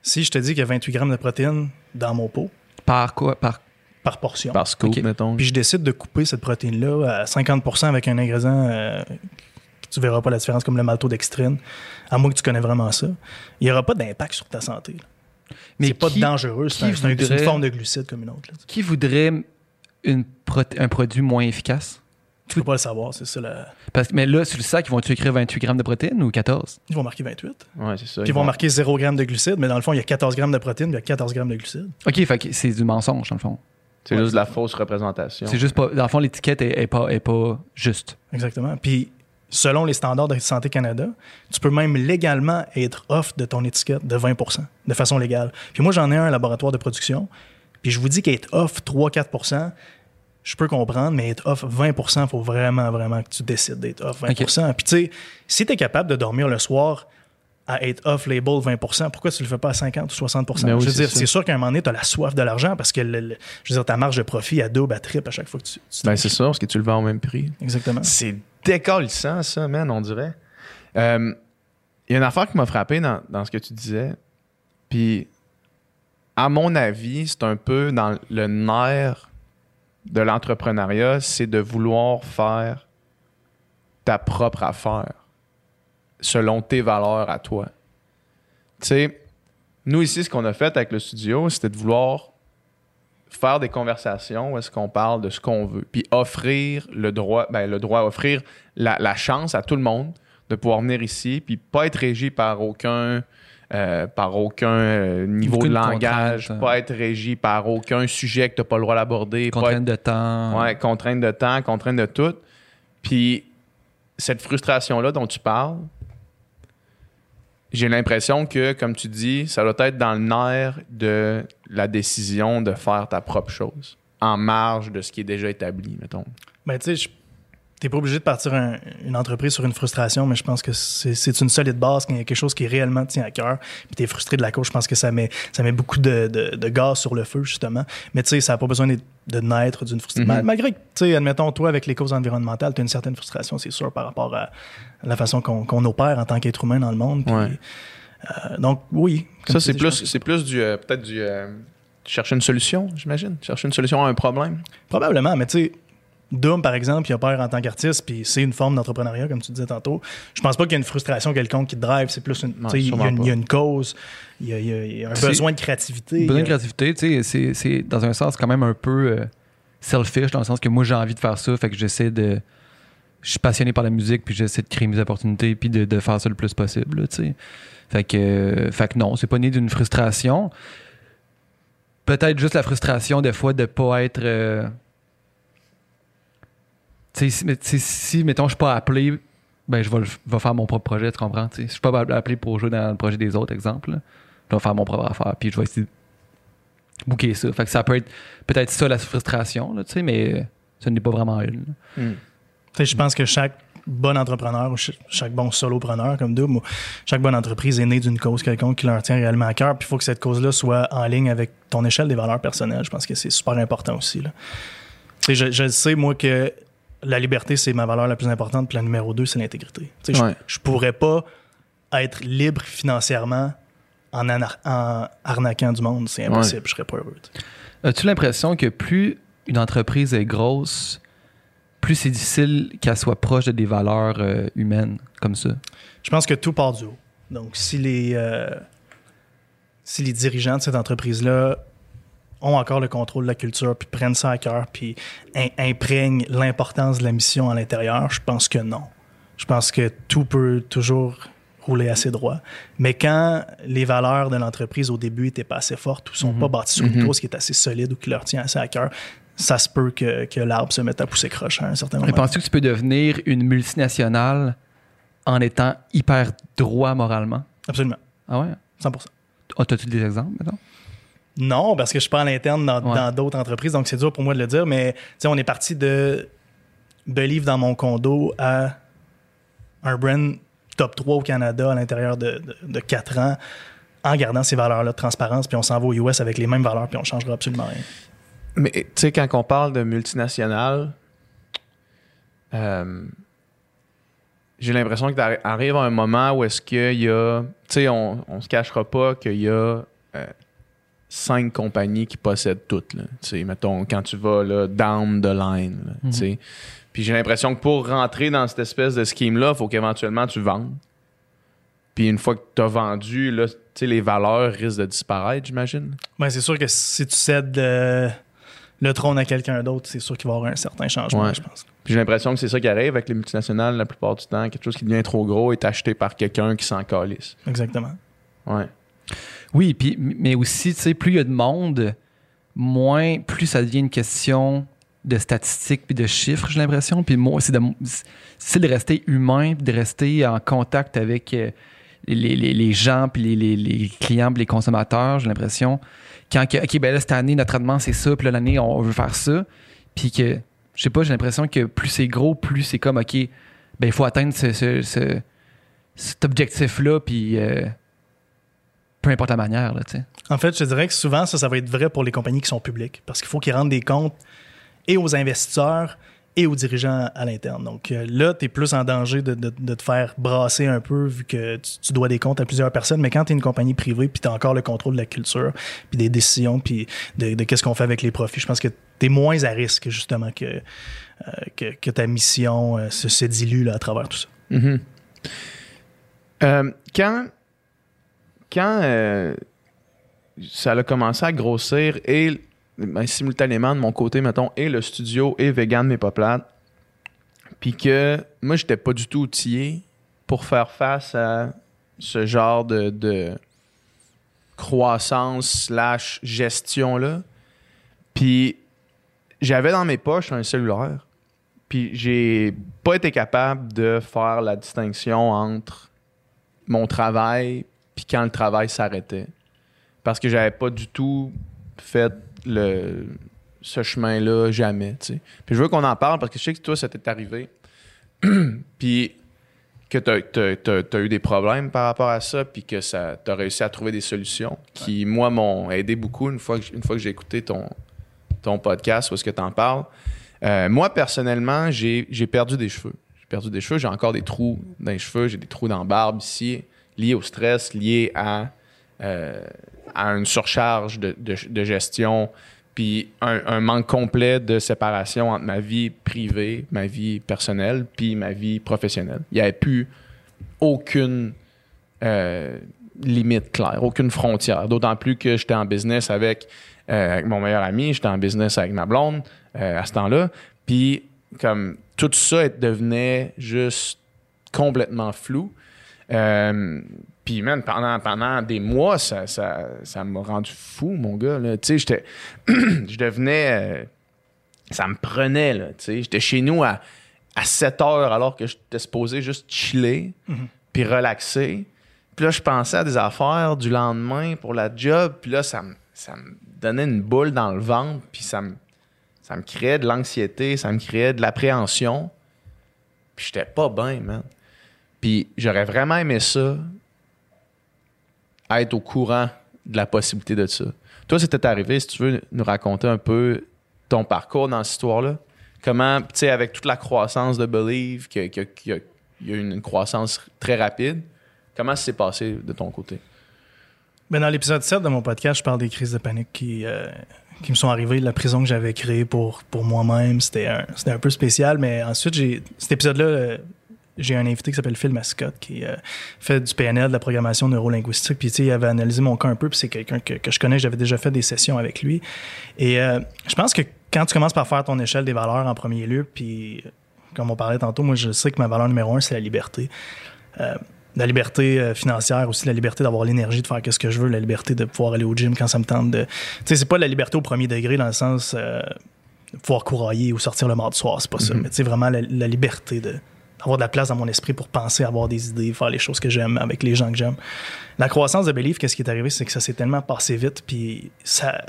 Si je te dis qu'il y a 28 grammes de protéines dans mon pot, Par quoi? Par... par portion, Par scoop, mettons. puis je décide de couper cette protéine-là à 50% avec un ingrédient euh, que tu verras pas la différence, comme le maltodextrine, à moins que tu connais vraiment ça, il n'y aura pas d'impact sur ta santé. là. Mais c'est pas dangereux, c'est un- une forme de glucide comme une autre. là. Qui voudrait une un produit moins efficace? Tu peux pas le savoir, c'est ça. la- Parce que, mais là, sur le sac, ils vont-tu écrire 28 grammes de protéines ou 14? Ils vont marquer 28. Ouais, c'est ça. Puis ils vont marquer 0 g de glucides, mais dans le fond, il y a 14 grammes de protéines, puis il y a 14 grammes de glucides. OK, fait que c'est du mensonge, dans le fond. C'est juste de la fausse représentation. C'est juste pas. Dans le fond, l'étiquette est, est pas, est pas juste. Exactement. Puis selon les standards de Santé Canada, tu peux même légalement être off de ton étiquette de 20% de façon légale. Puis moi, j'en ai un un laboratoire de production, puis je vous dis qu'être off 3-4 je peux comprendre, mais être off 20 il faut vraiment, vraiment que tu décides d'être off 20% Puis tu sais, si tu es capable de dormir le soir à être off-label 20% pourquoi tu le fais pas à 50 ou 60 Ben oui, Je veux c'est dire, c'est sûr qu'à un moment donné, tu as la soif de l'argent parce que le- le- je veux dire, ta marge de profit à double, à triple à chaque fois que tu. tu Ben, c'est ça, parce que tu le vends au même prix. Exactement. C'est décalissant, ça, man, on dirait. Euh, Il y a une affaire qui m'a frappé dans, dans ce que tu disais. Puis, à mon avis, c'est un peu dans le nerf de l'entrepreneuriat, c'est de vouloir faire ta propre affaire selon tes valeurs à toi. Tu sais, nous ici, ce qu'on a fait avec le studio, c'était de vouloir faire des conversations où est-ce qu'on parle de ce qu'on veut, puis offrir le droit, ben, le droit, offrir la, la chance à tout le monde de pouvoir venir ici, puis pas être régi par aucun, euh, par aucun euh, niveau Aucune de langage, contrainte. pas être régi par aucun sujet que tu n'as pas le droit d'aborder, Contrainte de temps. Ouais, contrainte de temps, contrainte de tout. Puis cette frustration-là dont tu parles, j'ai l'impression que, comme tu dis, ça doit être dans le nerf de la décision de faire ta propre chose, en marge de ce qui est déjà établi, mettons. Ben, tu sais, je- t'es pas obligé de partir un- une entreprise sur une frustration, mais je pense que c'est une solide base quand il y a quelque chose qui réellement tient à cœur. Puis t'es frustré de la cause, je pense que ça met, ça met beaucoup de, de- de gaz sur le feu, justement. Mais tu sais, ça n'a pas besoin de, de naître d'une frustration. Mhm. Mal- Malgré que, tu sais, admettons, toi, avec les causes environnementales, tu as une certaine frustration, c'est sûr, par rapport à la façon qu'on qu'on opère en tant qu'être humain dans le monde. Ouais. euh, donc, oui. Ça, c'est plus, c'est plus du, euh, peut-être du, euh, chercher une solution, j'imagine. Chercher une solution à un problème. Probablement, mais tu sais, Doom, par exemple, il a peur en tant qu'artiste, puis c'est une forme d'entrepreneuriat, comme tu disais tantôt. Je pense pas qu'il y a une frustration quelconque qui te drive, c'est plus une. Non, Il y, a une- pas. il y a une cause, il y a, il y un besoin de créativité. Besoin de créativité, tu sais, c'est- c'est dans un sens quand même un peu euh, selfish, dans le sens que moi j'ai envie de faire ça, fait que j'essaie de. Je suis passionné par la musique, puis j'essaie de créer mes opportunités, puis de, de faire ça le plus possible, tu sais. Fait que, euh, fait que non, c'est pas né d'une frustration. Peut-être juste la frustration des fois de pas être. euh, si, mettons, je suis pas appelé, ben je vais, faire mon propre projet, tu comprends? tu sais. Si je suis pas appelé pour jouer dans le projet des autres, exemple, là, je vais faire mon propre affaire, puis je vais essayer de booker ça. Fait que ça peut être peut-être ça la frustration, là, tu sais, mais ce n'est pas vraiment une. sais, Je pense que chaque bon entrepreneur ou ch- chaque bon solopreneur comme ou chaque bonne entreprise est née d'une cause quelconque qui leur tient réellement à cœur. Puis il faut que cette cause-là soit en ligne avec ton échelle des valeurs personnelles. Je pense que c'est super important aussi. Là. Je, je sais, moi, que la liberté, c'est ma valeur la plus importante. Puis la numéro deux, c'est l'intégrité. Je Ouais. je pourrais pas être libre financièrement en, anar- en arnaquant du monde. C'est impossible. Je serais pas heureux. As-tu l'impression que plus une entreprise est grosse, plus c'est difficile qu'elle soit proche de des valeurs euh, humaines comme ça? Je pense que tout part du haut. Donc, si les, euh, si les dirigeants de cette entreprise-là ont encore le contrôle de la culture, puis prennent ça à cœur, puis im- imprègnent l'importance de la mission à l'intérieur, je pense que non. Je pense que tout peut toujours rouler assez droit. Mais quand les valeurs de l'entreprise au début n'étaient pas assez fortes ou sont pas bâties sur une cause qui est assez solide ou qui leur tient assez à cœur, ça se peut que, que l'arbre se mette à pousser croche à un certain moment. penses-tu que tu peux devenir une multinationale en étant hyper droit moralement? Absolument. Ah ouais? 100 Ah, T'as-tu des exemples, maintenant? Non, parce que je suis pas à l'interne dans Ouais. d'autres entreprises, donc c'est dur pour moi de le dire, mais on est parti de Believe dans mon condo à un brand top 3 au Canada à l'intérieur de, de, 4 ans en gardant ces valeurs-là de transparence, puis on s'en va aux US avec les mêmes valeurs, puis on changera absolument rien. Mais tu sais, quand on parle de multinationales, euh, j'ai l'impression que t'arri- arrive un moment où est-ce qu'il y a. Tu sais, on, on se cachera pas qu'il y a euh, cinq compagnies qui possèdent toutes. là. Mettons, quand tu vas là, down the line. là, sais. Puis j'ai l'impression que pour rentrer dans cette espèce de scheme-là, il faut qu'éventuellement tu vendes. Puis une fois que tu as vendu, là, les valeurs risquent de disparaître, j'imagine. Ben, c'est sûr que si tu cèdes euh, le trône à quelqu'un d'autre, c'est sûr qu'il va y avoir un certain changement, Ouais. je pense. Puis j'ai l'impression que c'est ça qui arrive avec les multinationales la plupart du temps. Quelque chose qui devient trop gros est acheté par quelqu'un qui s'en calisse. Exactement. Ouais. Oui, puis, mais aussi, tu sais, plus il y a de monde, moins, plus ça devient une question de statistiques puis de chiffres, j'ai l'impression. Puis moi, c'est de, rester humain, de rester en contact avec euh, les, gens, puis les, clients, puis les consommateurs, j'ai l'impression. Quand, OK, ben là, cette année, notre traitement, c'est ça, puis l'année, on veut faire ça. Puis que, je sais pas, j'ai l'impression que plus c'est gros, plus c'est comme, OK, ben il faut atteindre ce, ce- ce- cet objectif-là, puis euh, peu importe la manière, là, tu sais. En fait, je te dirais que souvent, ça, ça va être vrai pour les compagnies qui sont publiques parce qu'il faut qu'ils rendent des comptes et aux investisseurs et aux dirigeants à l'interne. Donc euh, là, tu es plus en danger de, de- de te faire brasser un peu vu que tu, tu dois des comptes à plusieurs personnes. Mais quand tu es une compagnie privée puis tu as encore le contrôle de la culture, puis des décisions, puis de, de qu'est-ce qu'on fait avec les profits, je pense que tu es moins à risque justement que, euh, que, que ta mission euh, se, se dilue là, à travers tout ça. Mhm. Euh, quand quand euh, ça a commencé à grossir et ben, simultanément de mon côté, mettons, et le studio et vegan mais pas plate, puis que moi, j'étais pas du tout outillé pour faire face à ce genre de, de croissance slash gestion-là. Puis j'avais dans mes poches un cellulaire. Puis j'ai pas été capable de faire la distinction entre mon travail puis quand le travail s'arrêtait. Parce que j'avais pas du tout fait le, ce chemin-là jamais. Puis je veux qu'on en parle parce que je sais que toi, ça t'est arrivé. puis que tu as, eu des problèmes par rapport à ça, puis que ça tu as réussi à trouver des solutions qui, moi, m'ont aidé beaucoup une fois que, une fois que j'ai écouté ton, ton podcast ou est-ce que tu en parles. Euh, moi, personnellement, j'ai j'ai perdu des cheveux. J'ai perdu des cheveux, j'ai encore des trous dans les cheveux, j'ai des trous dans la barbe ici, liés au stress, liés à, euh, à une surcharge de, de- gestion, puis un, manque complet de séparation entre ma vie privée, ma vie personnelle, puis ma vie professionnelle. Il n'y avait plus aucune euh, limite claire, aucune frontière. D'autant plus que j'étais en business avec, euh, avec mon meilleur ami, j'étais en business avec ma blonde à ce temps-là. Puis, comme tout ça devenait juste complètement flou. Euh, puis, man, pendant, pendant des mois, ça, ça, ça m'a rendu fou, mon gars. Tu sais, je devenais. euh, ça me prenait, là. Tu sais, j'étais chez nous à, à 7 heures alors que j'étais supposé juste chiller, puis relaxer. Puis là, je pensais à des affaires du lendemain pour la job. Puis là, ça me, ça me donnait une boule dans le ventre. Puis ça me, ça me créait de l'anxiété, ça me créait de l'appréhension. Puis j'étais pas bien, man. Puis j'aurais vraiment aimé ça, être au courant de la possibilité de ça. Toi, c'était arrivé, si tu veux nous raconter un peu ton parcours dans cette histoire-là? Comment, tu sais, avec toute la croissance de Believe, qu'il y a- qu'il y a- une croissance très rapide, comment ça s'est passé de ton côté? Ben, dans l'épisode 7 de mon podcast, je parle des crises de panique qui, euh, qui me sont arrivées, de la prison que j'avais créée pour, pour moi-même. C'était un, un peu spécial, mais ensuite, cet épisode-là, euh, j'ai un invité qui s'appelle Phil Mascotte qui euh, fait du PNL, de la programmation neurolinguistique. Puis, tu sais, il avait analysé mon cas un peu, puis c'est quelqu'un que, que je connais, j'avais déjà fait des sessions avec lui. Et euh, je pense que quand tu commences par faire ton échelle des valeurs en premier lieu, puis comme on parlait tantôt, moi, je sais que ma valeur numéro un, c'est la liberté. Euh, la liberté financière aussi, la liberté d'avoir l'énergie de faire ce que je veux, la liberté de pouvoir aller au gym quand ça me tente de. Tu sais, c'est pas la liberté au premier degré dans le sens de pouvoir courailler ou sortir le mardi soir, c'est pas ça. Mais tu sais, vraiment la, la liberté de d'avoir de la place dans mon esprit pour penser, avoir des idées, faire les choses que j'aime avec les gens que j'aime. La croissance de Believe, qu'est-ce qui est arrivé, c'est que ça s'est tellement passé vite, puis ça.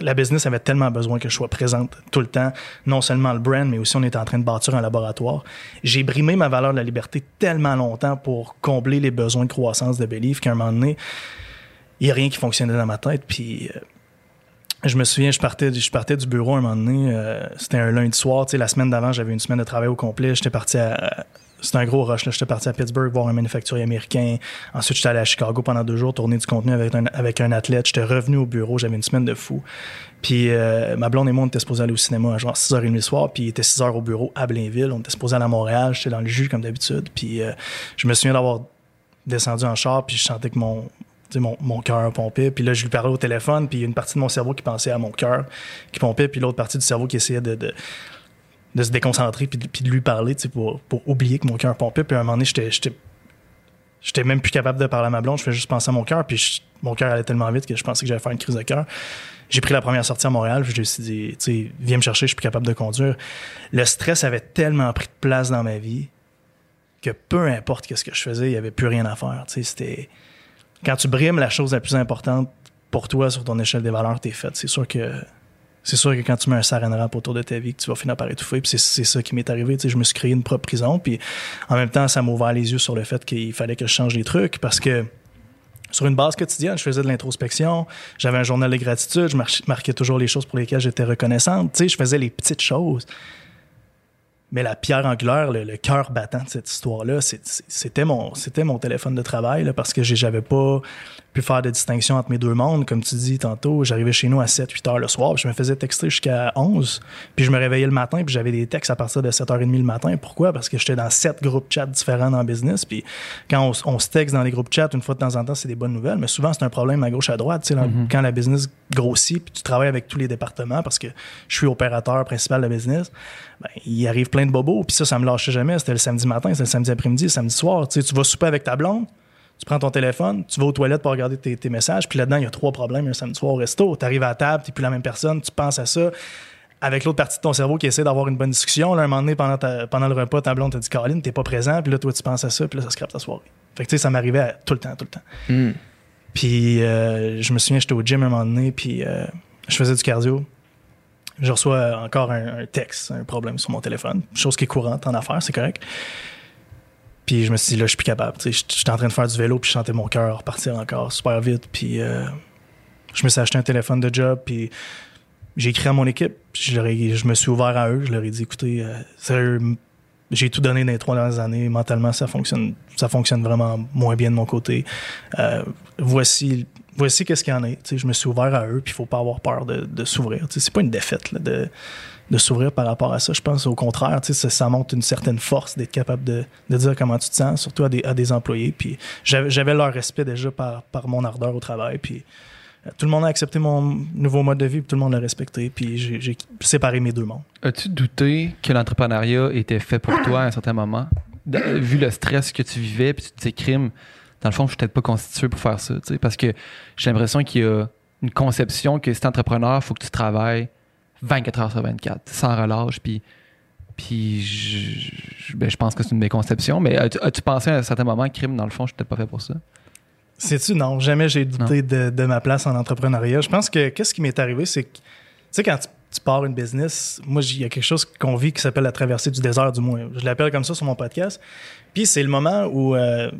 La business avait tellement besoin que je sois présente tout le temps, non seulement le brand, mais aussi on était en train de bâtir un laboratoire. J'ai brimé ma valeur de la liberté tellement longtemps pour combler les besoins de croissance de Believe qu'à un moment donné, il n'y a rien qui fonctionnait dans ma tête. Puis euh, je me souviens, je partais, je partais du bureau un moment donné, euh, c'était un lundi soir, la semaine d'avant, j'avais une semaine de travail au complet, j'étais parti à... C'était un gros rush. J'étais parti à Pittsburgh voir un manufacturier américain. Ensuite, j'étais allé à Chicago pendant deux jours, tourner du contenu avec un, avec un athlète. J'étais revenu au bureau, j'avais une semaine de fou. Puis euh, ma blonde et moi, on était supposés aller au cinéma à genre 6h30 le soir, puis il était 6h au bureau à Blainville. On était supposés aller à Montréal, j'étais dans le jus comme d'habitude. Puis euh, je me souviens d'avoir descendu en char, puis je sentais que mon, mon, mon cœur pompait. Puis là, je lui parlais au téléphone, puis il y a une partie de mon cerveau qui pensait à mon cœur qui pompait, puis l'autre partie du cerveau qui essayait de, de, se déconcentrer, puis de, puis de lui parler, pour, pour oublier que mon cœur pompait. Puis à un moment donné, j'étais, même plus capable de parler à ma blonde, je faisais juste penser à mon cœur, puis mon cœur allait tellement vite que je pensais que j'allais faire une crise de cœur. J'ai pris la première sortie à Montréal, puis je me suis dit, tu viens me chercher, je suis plus capable de conduire. Le stress avait tellement pris de place dans ma vie que peu importe ce que je faisais, il n'y avait plus rien à faire. C'était quand tu brimes la chose la plus importante pour toi sur ton échelle des valeurs, t'es faite. C'est sûr que c'est sûr que quand tu mets un saran wrap autour de ta vie, tu vas finir par étouffer. Puis c'est, ça qui m'est arrivé. Je me suis créé une propre prison. Puis en même temps, ça m'a ouvert les yeux sur le fait qu'il fallait que je change les trucs parce que sur une base quotidienne, je faisais de l'introspection, j'avais un journal de gratitude, je marquais toujours les choses pour lesquelles j'étais reconnaissante. Je faisais les petites choses. Mais la pierre angulaire, le, le cœur battant de cette histoire-là, c'était mon, c'était mon téléphone de travail là, parce que j'avais pas pu faire de distinction entre mes deux mondes. Comme tu dis tantôt, j'arrivais chez nous à 7, 8 heures le soir, puis je me faisais texter jusqu'à 11, puis je me réveillais le matin, puis j'avais des textes à partir de 7h30 le matin. Pourquoi? Parce que j'étais dans sept groupes chat différents dans le business, puis quand on, se texte dans les groupes chat, une fois de temps en temps, c'est des bonnes nouvelles, mais souvent, c'est un problème à gauche, à droite. Tu sais, dans- Quand la business grossit, puis tu travailles avec tous les départements, parce que je suis opérateur principal de business, ben, il arrive plein de bobos, puis ça, ça me lâchait jamais. C'était le samedi matin, c'était le samedi après-midi, le samedi soir. Tu sais, tu vas souper avec ta blonde, tu prends ton téléphone, tu vas aux toilettes pour regarder tes, tes messages, puis là-dedans, il y a trois problèmes un samedi soir au resto. Tu arrives à la table, tu plus la même personne, tu penses à ça. Avec l'autre partie de ton cerveau qui essaie d'avoir une bonne discussion, là, un moment donné, pendant, ta- pendant le repas, ta blonde te dit Caroline, t'es pas présent, puis là, toi, tu penses à ça, puis là, ça scrape ta soirée. Fait que, tu sais, ça m'arrivait à- tout le temps, tout le temps. Puis, euh, je me souviens, j'étais au gym un moment donné, puis euh, je faisais du cardio. Je reçois encore un, texte, un problème sur mon téléphone, chose qui est courante en affaires, c'est correct. Puis je me suis dit, là, je suis plus capable. Sais, J'étais en train de faire du vélo, puis je sentais mon cœur repartir encore super vite. Puis euh, je me suis acheté un téléphone de job, puis j'ai écrit à mon équipe. puis Je, je me suis ouvert à eux. Je leur ai dit, écoutez, euh, j'ai tout donné dans les trois dernières années. Mentalement, ça fonctionne, ça fonctionne vraiment moins bien de mon côté. Euh, voici voici qu'est-ce qu'il y en sais, je me suis ouvert à eux, puis il faut pas avoir peur de, de s'ouvrir. C'est pas une défaite de, s'ouvrir par rapport à ça. Je pense au contraire, ça, ça montre une certaine force d'être capable de, dire comment tu te sens, surtout à des, employés. J'avais leur respect déjà par, par mon ardeur au travail. Puis euh, tout le monde a accepté mon nouveau mode de vie, puis tout le monde l'a respecté. Puis j'ai séparé mes deux mondes. As-tu douté que l'entrepreneuriat était fait pour toi à un certain moment? Vu le stress que tu vivais, puis tu te dans le fond, je suis peut-être pas constitué pour faire ça. Parce que j'ai l'impression qu'il y a une conception que si t'es entrepreneur, il faut que tu travailles 24 heures sur 24, sans relâche. Puis, puis je, je- ben, je pense que c'est une méconception. Mais as-tu, pensé à un certain moment, crime, dans le fond, je suis peut-être pas fait pour ça? Sais-tu, non, jamais j'ai douté de, de ma place en entrepreneuriat. Je pense que qu'est-ce qui m'est arrivé, c'est que, tu sais, quand tu, tu pars une business, moi, il y a quelque chose qu'on vit qui s'appelle la traversée du désert, du moins. Je l'appelle comme ça sur mon podcast. Puis c'est le moment où euh,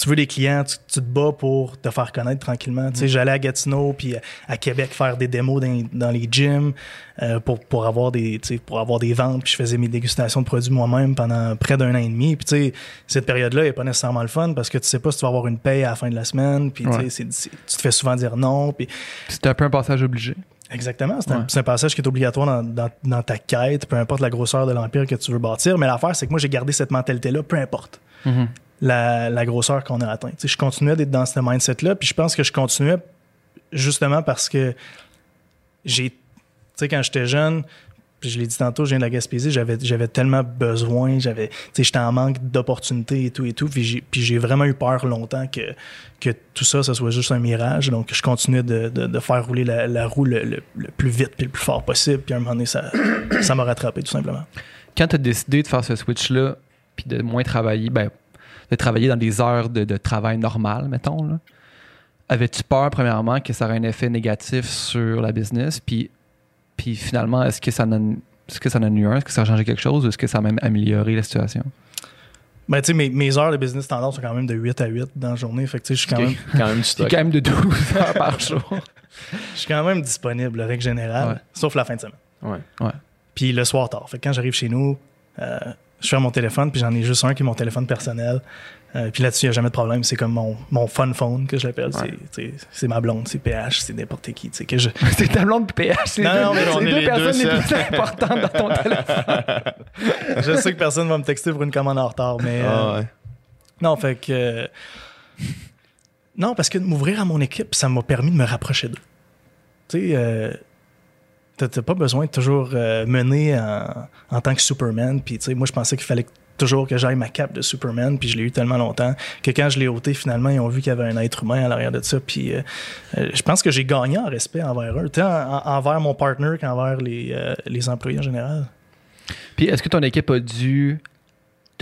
tu veux des clients, tu, tu te bats pour te faire connaître tranquillement. Tu sais, j'allais à Gatineau, puis à, à Québec faire des démos dans, dans les gyms euh, pour, pour, avoir des, tu sais, pour avoir des ventes. Puis je faisais mes dégustations de produits moi-même pendant près d'un an et demi. Puis tu sais, cette période-là n'est pas nécessairement le fun parce que tu sais pas si tu vas avoir une paye à la fin de la semaine. Puis tu sais, tu te fais souvent dire non. Puis C'était un peu un passage obligé. Exactement. C'est un, Ouais. c'est un passage qui est obligatoire dans, dans- dans ta quête, peu importe la grosseur de l'empire que tu veux bâtir. Mais l'affaire, c'est que moi, j'ai gardé cette mentalité-là, peu importe Mhm. La, grosseur qu'on a atteinte. Je continuais d'être dans ce mindset-là, puis je pense que je continuais justement parce que j'ai. Tu sais, quand j'étais jeune, je l'ai dit tantôt, je viens de la Gaspésie, j'avais, tellement besoin, j'avais, tu sais, j'étais en manque d'opportunités et tout et tout, puis j'ai, vraiment eu peur longtemps que, tout ça, ça soit juste un mirage. Donc, je continuais de, faire rouler la, roue le, plus vite puis le plus fort possible, puis à un moment donné, ça, ça m'a rattrapé, tout simplement. quand tu as décidé de faire ce switch-là, puis de moins travailler, ben, de travailler dans des heures de, de travail normales, mettons, là, avais-tu peur, premièrement, que ça aurait un effet négatif sur la business? Puis, puis finalement, est-ce que ça en a, est-ce que ça en a eu un? Est-ce que ça a changé quelque chose? Ou est-ce que ça a même amélioré la situation? Ben, tu sais, mes, mes heures de business standard sont quand même de 8 à 8 dans la journée, fait que tu sais, je suis quand même quand même du quand même de 12 heures par jour. Je suis quand même disponible, la règle générale, Ouais. sauf la fin de semaine. Ouais. Puis le soir tard. Fait que quand j'arrive chez nous, euh, je ferme mon téléphone, puis j'en ai juste un qui est mon téléphone personnel. Euh, puis là-dessus, il n'y a jamais de problème. C'est comme mon, mon fun phone que je l'appelle. Ouais. C'est- ma blonde, c'est PH, c'est n'importe qui. Que je... c'est ta blonde PH. C'est Non, deux, non, mais on les est deux les deux personnes les plus importantes dans ton téléphone. je sais que personne va me texter pour une commande en retard, mais... euh, Ah, ouais. Non, fait que... euh, Non, parce que de m'ouvrir à mon équipe, ça m'a permis de me rapprocher d'eux. Tu sais, euh, t'as pas besoin de toujours euh, mener en, en tant que Superman. Puis, tu sais, moi, je pensais qu'il fallait toujours que j'aille ma cape de Superman, puis je l'ai eu tellement longtemps que quand je l'ai ôté, finalement, ils ont vu qu'il y avait un être humain à l'arrière de ça. Puis, euh, euh, je pense que j'ai gagné en respect envers eux, tant en- envers mon partner qu'envers les, les employés en général. Puis est-ce que ton équipe a dû.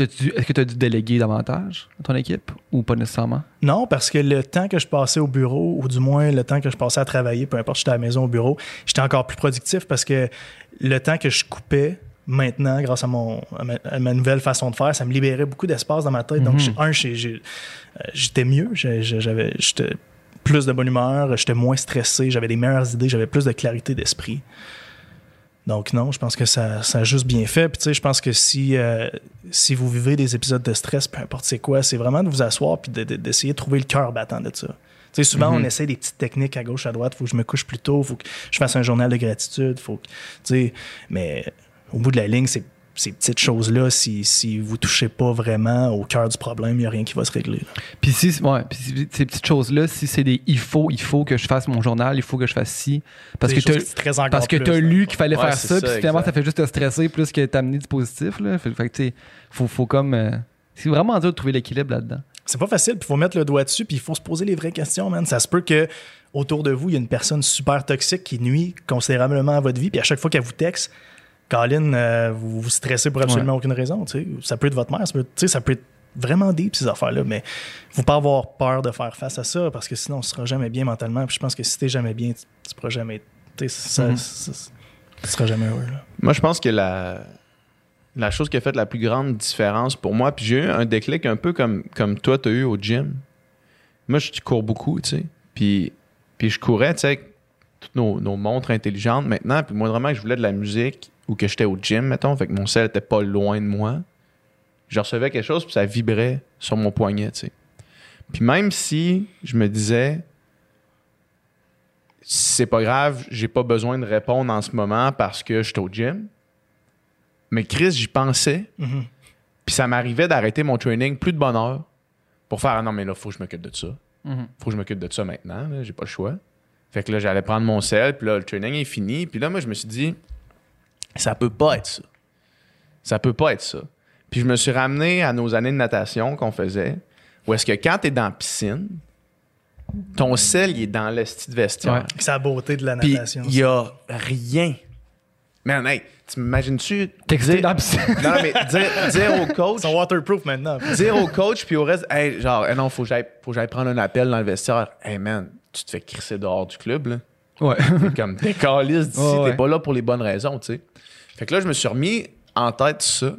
Est-ce que tu as dû déléguer davantage à ton équipe ou pas nécessairement? Non, parce que le temps que je passais au bureau, ou du moins le temps que je passais à travailler, peu importe, j'étais à la maison au bureau, j'étais encore plus productif parce que le temps que je coupais maintenant, grâce à, mon, à, ma, à ma nouvelle façon de faire, ça me libérait beaucoup d'espace dans ma tête. Donc, Mhm. un, euh, j'étais mieux, j'avais j'étais plus de bonne humeur, j'étais moins stressé, j'avais des meilleures idées, j'avais plus de clarité d'esprit. Donc non, je pense que ça, ça a juste bien fait. Puis tu sais, je pense que si, euh, si vous vivez des épisodes de stress, peu importe c'est quoi, c'est vraiment de vous asseoir puis de- de- d'essayer de, trouver le cœur battant de ça. Tu sais, souvent, Mhm. on essaie des petites techniques à gauche, à droite. Faut que je me couche plus tôt, faut que je fasse un journal de gratitude, faut que, tu sais, mais au bout de la ligne, c'est ces petites choses-là, si, si vous touchez pas vraiment au cœur du problème, il n'y a rien qui va se régler. Puis si, ouais, ces petites choses-là, si c'est des il faut, il faut que je fasse mon journal, il faut que je fasse ci. Parce que tu parce que plus, tu as lu qu'il fallait Ouais, faire ça, ça, puis finalement, ça fait juste te stresser plus que t'amener du positif. Là. Fait, fait que, tu sais, faut, faut comme. euh, c'est vraiment dur de trouver l'équilibre là-dedans. C'est pas facile, puis il faut mettre le doigt dessus, puis il faut se poser les vraies questions, man. Ça se peut que autour de vous, il y a une personne super toxique qui nuit considérablement à votre vie, puis à chaque fois qu'elle vous texte, Colin, euh, vous vous stressez pour absolument aucune raison. tu sais. Ça peut être votre mère, ça peut, tu sais, ça peut être vraiment deep, ces affaires-là, mais faut pas avoir peur de faire face à ça, parce que sinon, on sera jamais bien mentalement, puis je pense que si t'es jamais bien, tu, tu pourras jamais... tu sais, Ça, Mhm. ça- ça- tu seras jamais heureux, là. Moi, je pense que la, la chose qui a fait la plus grande différence pour moi, puis j'ai eu un déclic un peu comme, comme toi, tu as eu au gym. Moi, je cours beaucoup, tu sais. Puis, puis je courais, tu sais, avec toutes nos, nos montres intelligentes maintenant. Puis moi, vraiment, que je voulais de la musique ou que j'étais au gym, mettons, fait que mon sel était pas loin de moi. Je recevais quelque chose, puis ça vibrait sur mon poignet, tu sais. Puis même si je me disais, c'est pas grave, j'ai pas besoin de répondre en ce moment parce que je suis au gym. Mais Chris, j'y pensais. Mhm. Puis ça m'arrivait d'arrêter mon training plus de bonne heure pour faire ah non, mais là, faut que je m'occupe de ça. Mhm. Faut que je m'occupe de ça maintenant. là, J'ai pas le choix. Fait que là, j'allais prendre mon sel, puis là, le training est fini. Puis là, moi, je me suis dit, ça peut pas être ça. Ça peut pas être ça. Puis je me suis ramené à nos années de natation qu'on faisait, où est-ce que quand t'es dans la piscine, ton sel, il est dans le style vestiaire. Ouais. C'est la beauté de la natation. il y a rien. Man, hey, tu m'imagines-tu T'excites dire- dans la piscine? Non, mais dire, dire au coach, Ils sont waterproof maintenant. dire au coach, puis au reste, hey, genre, hey, non, faut que j'aille faut que j'aille prendre un appel dans le vestiaire. Hey, man, tu te fais crisser dehors du club, là. Ouais. Comme, t'es calice d'ici, Ouais, ouais. t'es pas là pour les bonnes raisons, tu sais. Fait que là, je me suis remis en tête ça.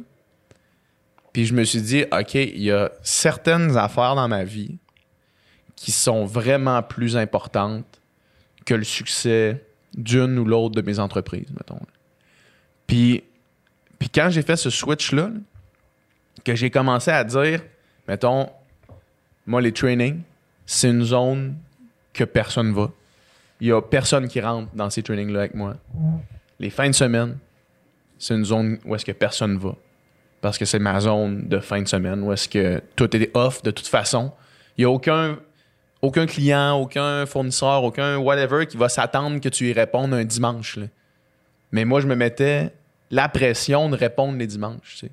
Puis je me suis dit, OK, il y a certaines affaires dans ma vie qui sont vraiment plus importantes que le succès d'une ou l'autre de mes entreprises, mettons. Puis, puis quand j'ai fait ce switch-là, là, que j'ai commencé à dire, mettons, moi, les trainings, c'est une zone que personne va. Il y a personne qui rentre dans ces trainings-là avec moi. Les fins de semaine, c'est une zone où est-ce que personne va. Parce que c'est ma zone de fin de semaine où est-ce que tout est off de toute façon. Il n'y a aucun, aucun client, aucun fournisseur, aucun whatever qui va s'attendre que tu y répondes un dimanche. Mais moi, je me mettais la pression de répondre les dimanches.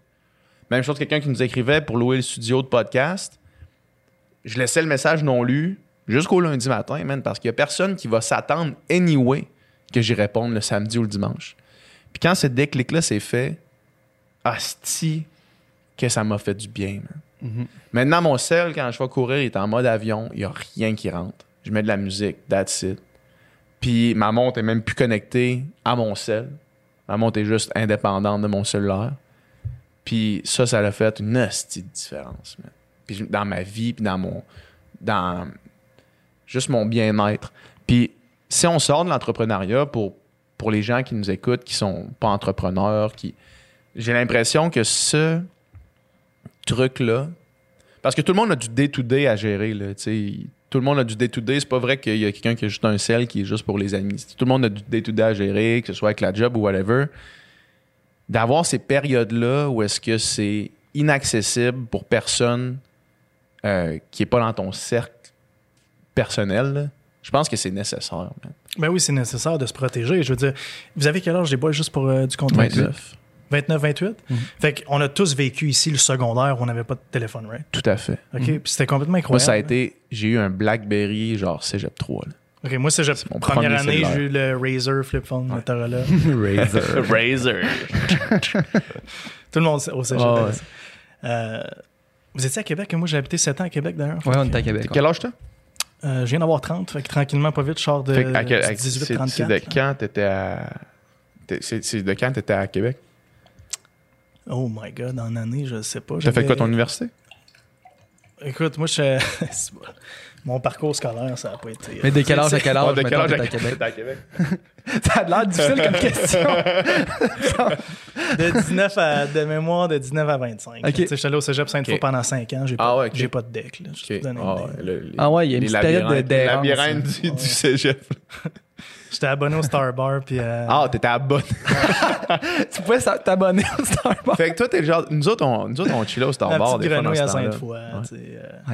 Même chose, quelqu'un qui nous écrivait pour louer le studio de podcast. Je laissais le message non lu jusqu'au lundi matin, man, parce qu'il n'y a personne qui va s'attendre anyway que j'y réponde le samedi ou le dimanche. Puis quand ce déclic-là s'est fait, asti que ça m'a fait du bien, man. Maintenant, mon sel, quand je vais courir, il est en mode avion. Il n'y a rien qui rentre. Je mets de la musique, that's it. Puis ma montre est même plus connectée à mon sel. Ma montre est juste indépendante de mon cellulaire. Puis ça, ça a fait une hostie de différence, man. Puis dans ma vie, puis dans mon... Dans juste mon bien-être. Puis si on sort de l'entrepreneuriat pour, les gens qui nous écoutent, qui sont pas entrepreneurs, qui... J'ai l'impression que ce truc-là, parce que tout le monde a du day-to-day à gérer. Tout le monde a du day-to-day. C'est pas vrai qu'il y a quelqu'un qui a juste un sel qui est juste pour les amis. Tout le monde a du day-to-day à gérer, que ce soit avec la job ou whatever. D'avoir ces périodes-là où est-ce que c'est inaccessible pour personne euh, qui est pas dans ton cercle personnel, là, je pense que c'est nécessaire. man. Ben oui, c'est nécessaire de se protéger. Je veux dire, vous avez quel âge, les boys, juste pour euh, du contexte? 29. 29, 28? Mhm. Fait qu'on a tous vécu ici le secondaire où on n'avait pas de téléphone, right? Tout à fait. OK? Puis c'était complètement Moi, incroyable. ça a été. J'ai eu un Blackberry, genre Cégep 3. là. OK, moi, c'est mon première premier année, cellulaire. j'ai eu le Razer flip phone Motorola. Razor. Razer. Tout le monde au cégep. Ah ouais. Euh, vous étiez à Québec, moi j'ai habité 7 ans à Québec d'ailleurs. Ouais, on est à Québec. Quel âge t'as? Euh, je viens d'avoir 30, fait que tranquillement, pas vite, je sors de Fait que à quel- du à- 18, c'est- 34. C'est de quand t'étais à. C'est de quand t'étais à Québec? Oh my god, en année, je sais pas. T'as fait quoi ton université? Écoute, moi, je... mon parcours scolaire, ça n'a pas été. Mais de quel âge à quel âge, Ah, de quel âge à à- Québec? t'étais à Québec? Ça a l'air difficile comme question. De 19 à, de mémoire, de 19 à 25. Ok. Tu sais, J'étais allé au cégep Sainte-Foy Ok. pendant 5 ans. J'ai Ah pas, ouais, ok. j'ai pas de deck. Là, Ah, ouais, les- Ah ouais, il y a une les petite période de- d'errance. labyrinthes du, du cégep. J'étais abonné au Star Bar. Puis, euh, Ah, t'étais à bonne. tu pouvais t'abonner au Starbucks. fait que toi, t'es le genre. Nous autres, on, nous autres, on chillait au Star la Bar petite des fois dans grenouille à. Sainte-Foy. Ouais.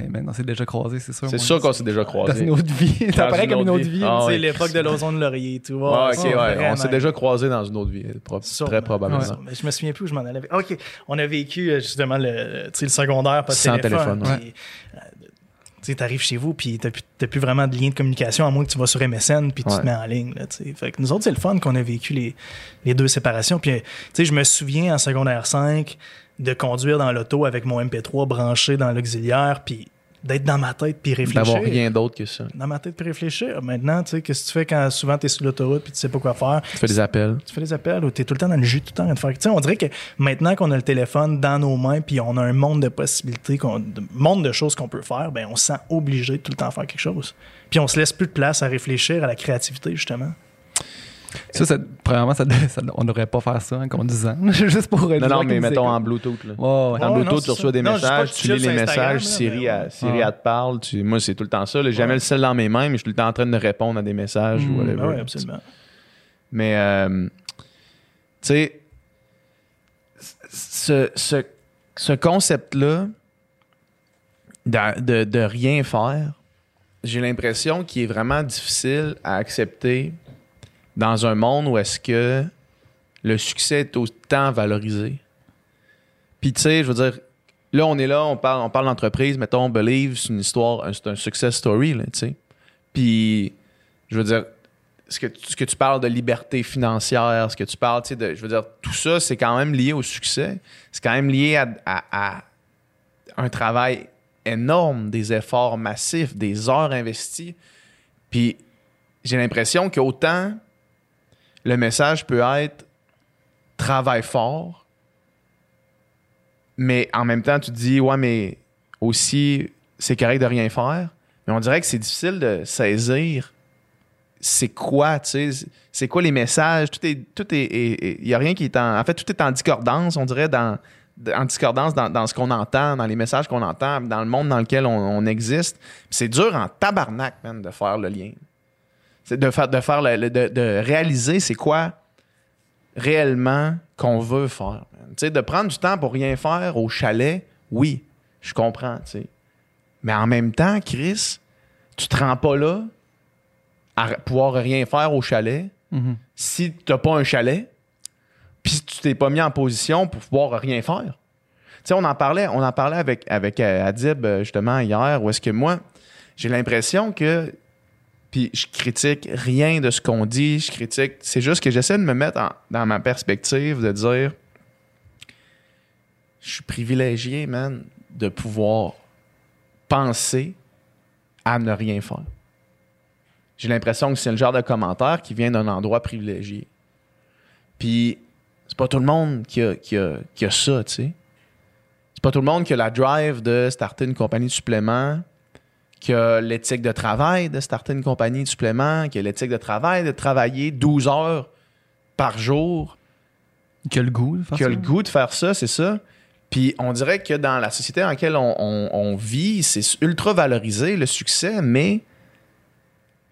euh, on s'est déjà croisés, c'est sûr. C'est sûr qu'on s'est déjà Dans croisés. une autre vie. Ça Dans paraît comme une autre vie. vie. Ah l'époque de l'ozone de Laurier, tu Ouais, vois. ok, ça, ouais. On s'est déjà croisés dans une autre vie. Sûrement. Très probablement. Ouais. Mais je me souviens plus où je m'en allais. OK, on a vécu euh, justement le, le secondaire, pas de Sans téléphone. téléphone, puis, euh, tu sais, t'arrives chez vous, puis t'as plus, plus vraiment de lien de communication, à moins que tu vas sur MSN, puis tu Ouais. te mets en ligne. Là, fait que nous autres, c'est le fun qu'on a vécu les, les deux séparations. Puis, tu sais, je me souviens en secondaire 5 de conduire dans l'auto avec mon MP3 branché dans l'auxiliaire, puis d'être dans ma tête, puis réfléchir. D'avoir rien d'autre que ça. Dans ma tête, puis réfléchir. Maintenant, tu sais, qu'est-ce que tu fais quand souvent t'es sur l'autoroute, puis tu sais pas quoi faire? Tu fais des appels. tu fais des appels ou tu es tout le temps dans le jus, tout le temps en train de faire. Tu sais, on dirait que maintenant qu'on a le téléphone dans nos mains, puis on a un monde de possibilités, de monde de choses qu'on peut faire, ben on se sent obligé de tout le temps faire quelque chose. Puis on se laisse plus de place à réfléchir à la créativité, justement. Ça, ça- premièrement, ça, ça- on devrait pas faire ça en conduisant. Juste pour être Non, non, mais mettons en. Bluetooth. Là. Ouais, ouais. Ouais, Bluetooth, non, tu reçois ça. des Non, messages, tu tu lis les messages, là, Siri, à- ouais. Siri Ouais. te parle. tu- moi, c'est tout le temps ça. J'ai jamais le seul dans mes mains, mais je suis tout le temps en train de répondre à des messages Mm. ou whatever. Ben oui, absolument. Mais, euh, tu sais, ce, ce, ce concept-là de, de, de rien faire, j'ai l'impression qu'il est vraiment difficile à accepter dans un monde où est-ce que le succès est autant valorisé. Puis, tu sais, je veux dire, là, on est là, on parle, on parle d'entreprise, mettons, Believe, c'est une histoire, c'est un success story, tu sais. Puis, je veux dire, ce que, que tu parles de liberté financière, ce que tu parles, tu sais, je veux dire, tout ça, c'est quand même lié au succès. C'est quand même lié à, à- à un travail énorme, des efforts massifs, des heures investies. Puis, j'ai l'impression qu'autant le message peut être travail fort, mais en même temps, tu te dis, ouais, mais aussi, c'est correct de rien faire. Mais on dirait que c'est difficile de saisir c'est quoi, tu sais, c'est quoi les messages, tout est, tout est, il y a rien qui est en, en fait, tout est en discordance, on dirait, dans, en discordance dans, dans ce qu'on entend, dans les messages qu'on entend, dans le monde dans lequel on, on existe. C'est dur en tabarnak, man, de faire le lien. C'est de faire, de faire le- le- de, de réaliser c'est quoi réellement qu'on veut faire. de prendre du temps pour rien faire au chalet, oui, je comprends. Mais en même temps, Chris, tu te rends pas là à pouvoir rien faire au chalet Mhm. si tu n'as pas un chalet, puis tu t'es pas mis en position pour pouvoir rien faire. On en parlait, on en parlait avec, avec euh, Adib euh, justement hier, où est-ce que moi, j'ai l'impression que, puis je critique rien de ce qu'on dit, je critique, c'est juste que j'essaie de me mettre dans ma perspective, de dire, je suis privilégié, man, de pouvoir penser à ne rien faire. J'ai l'impression que c'est le genre de commentaire qui vient d'un endroit privilégié. Puis, c'est pas tout le monde qui a, qui a- qui a ça, tu sais. C'est pas tout le monde qui a la drive de starter une compagnie de suppléments, qui a l'éthique de travail de starter une compagnie de suppléments, qui a l'éthique de travail de travailler 12 heures par jour, Qui a le goût de faire qui a ça. le goût de faire ça, c'est ça. Puis on dirait que dans la société dans laquelle on, on- on vit, c'est ultra valorisé le succès, mais.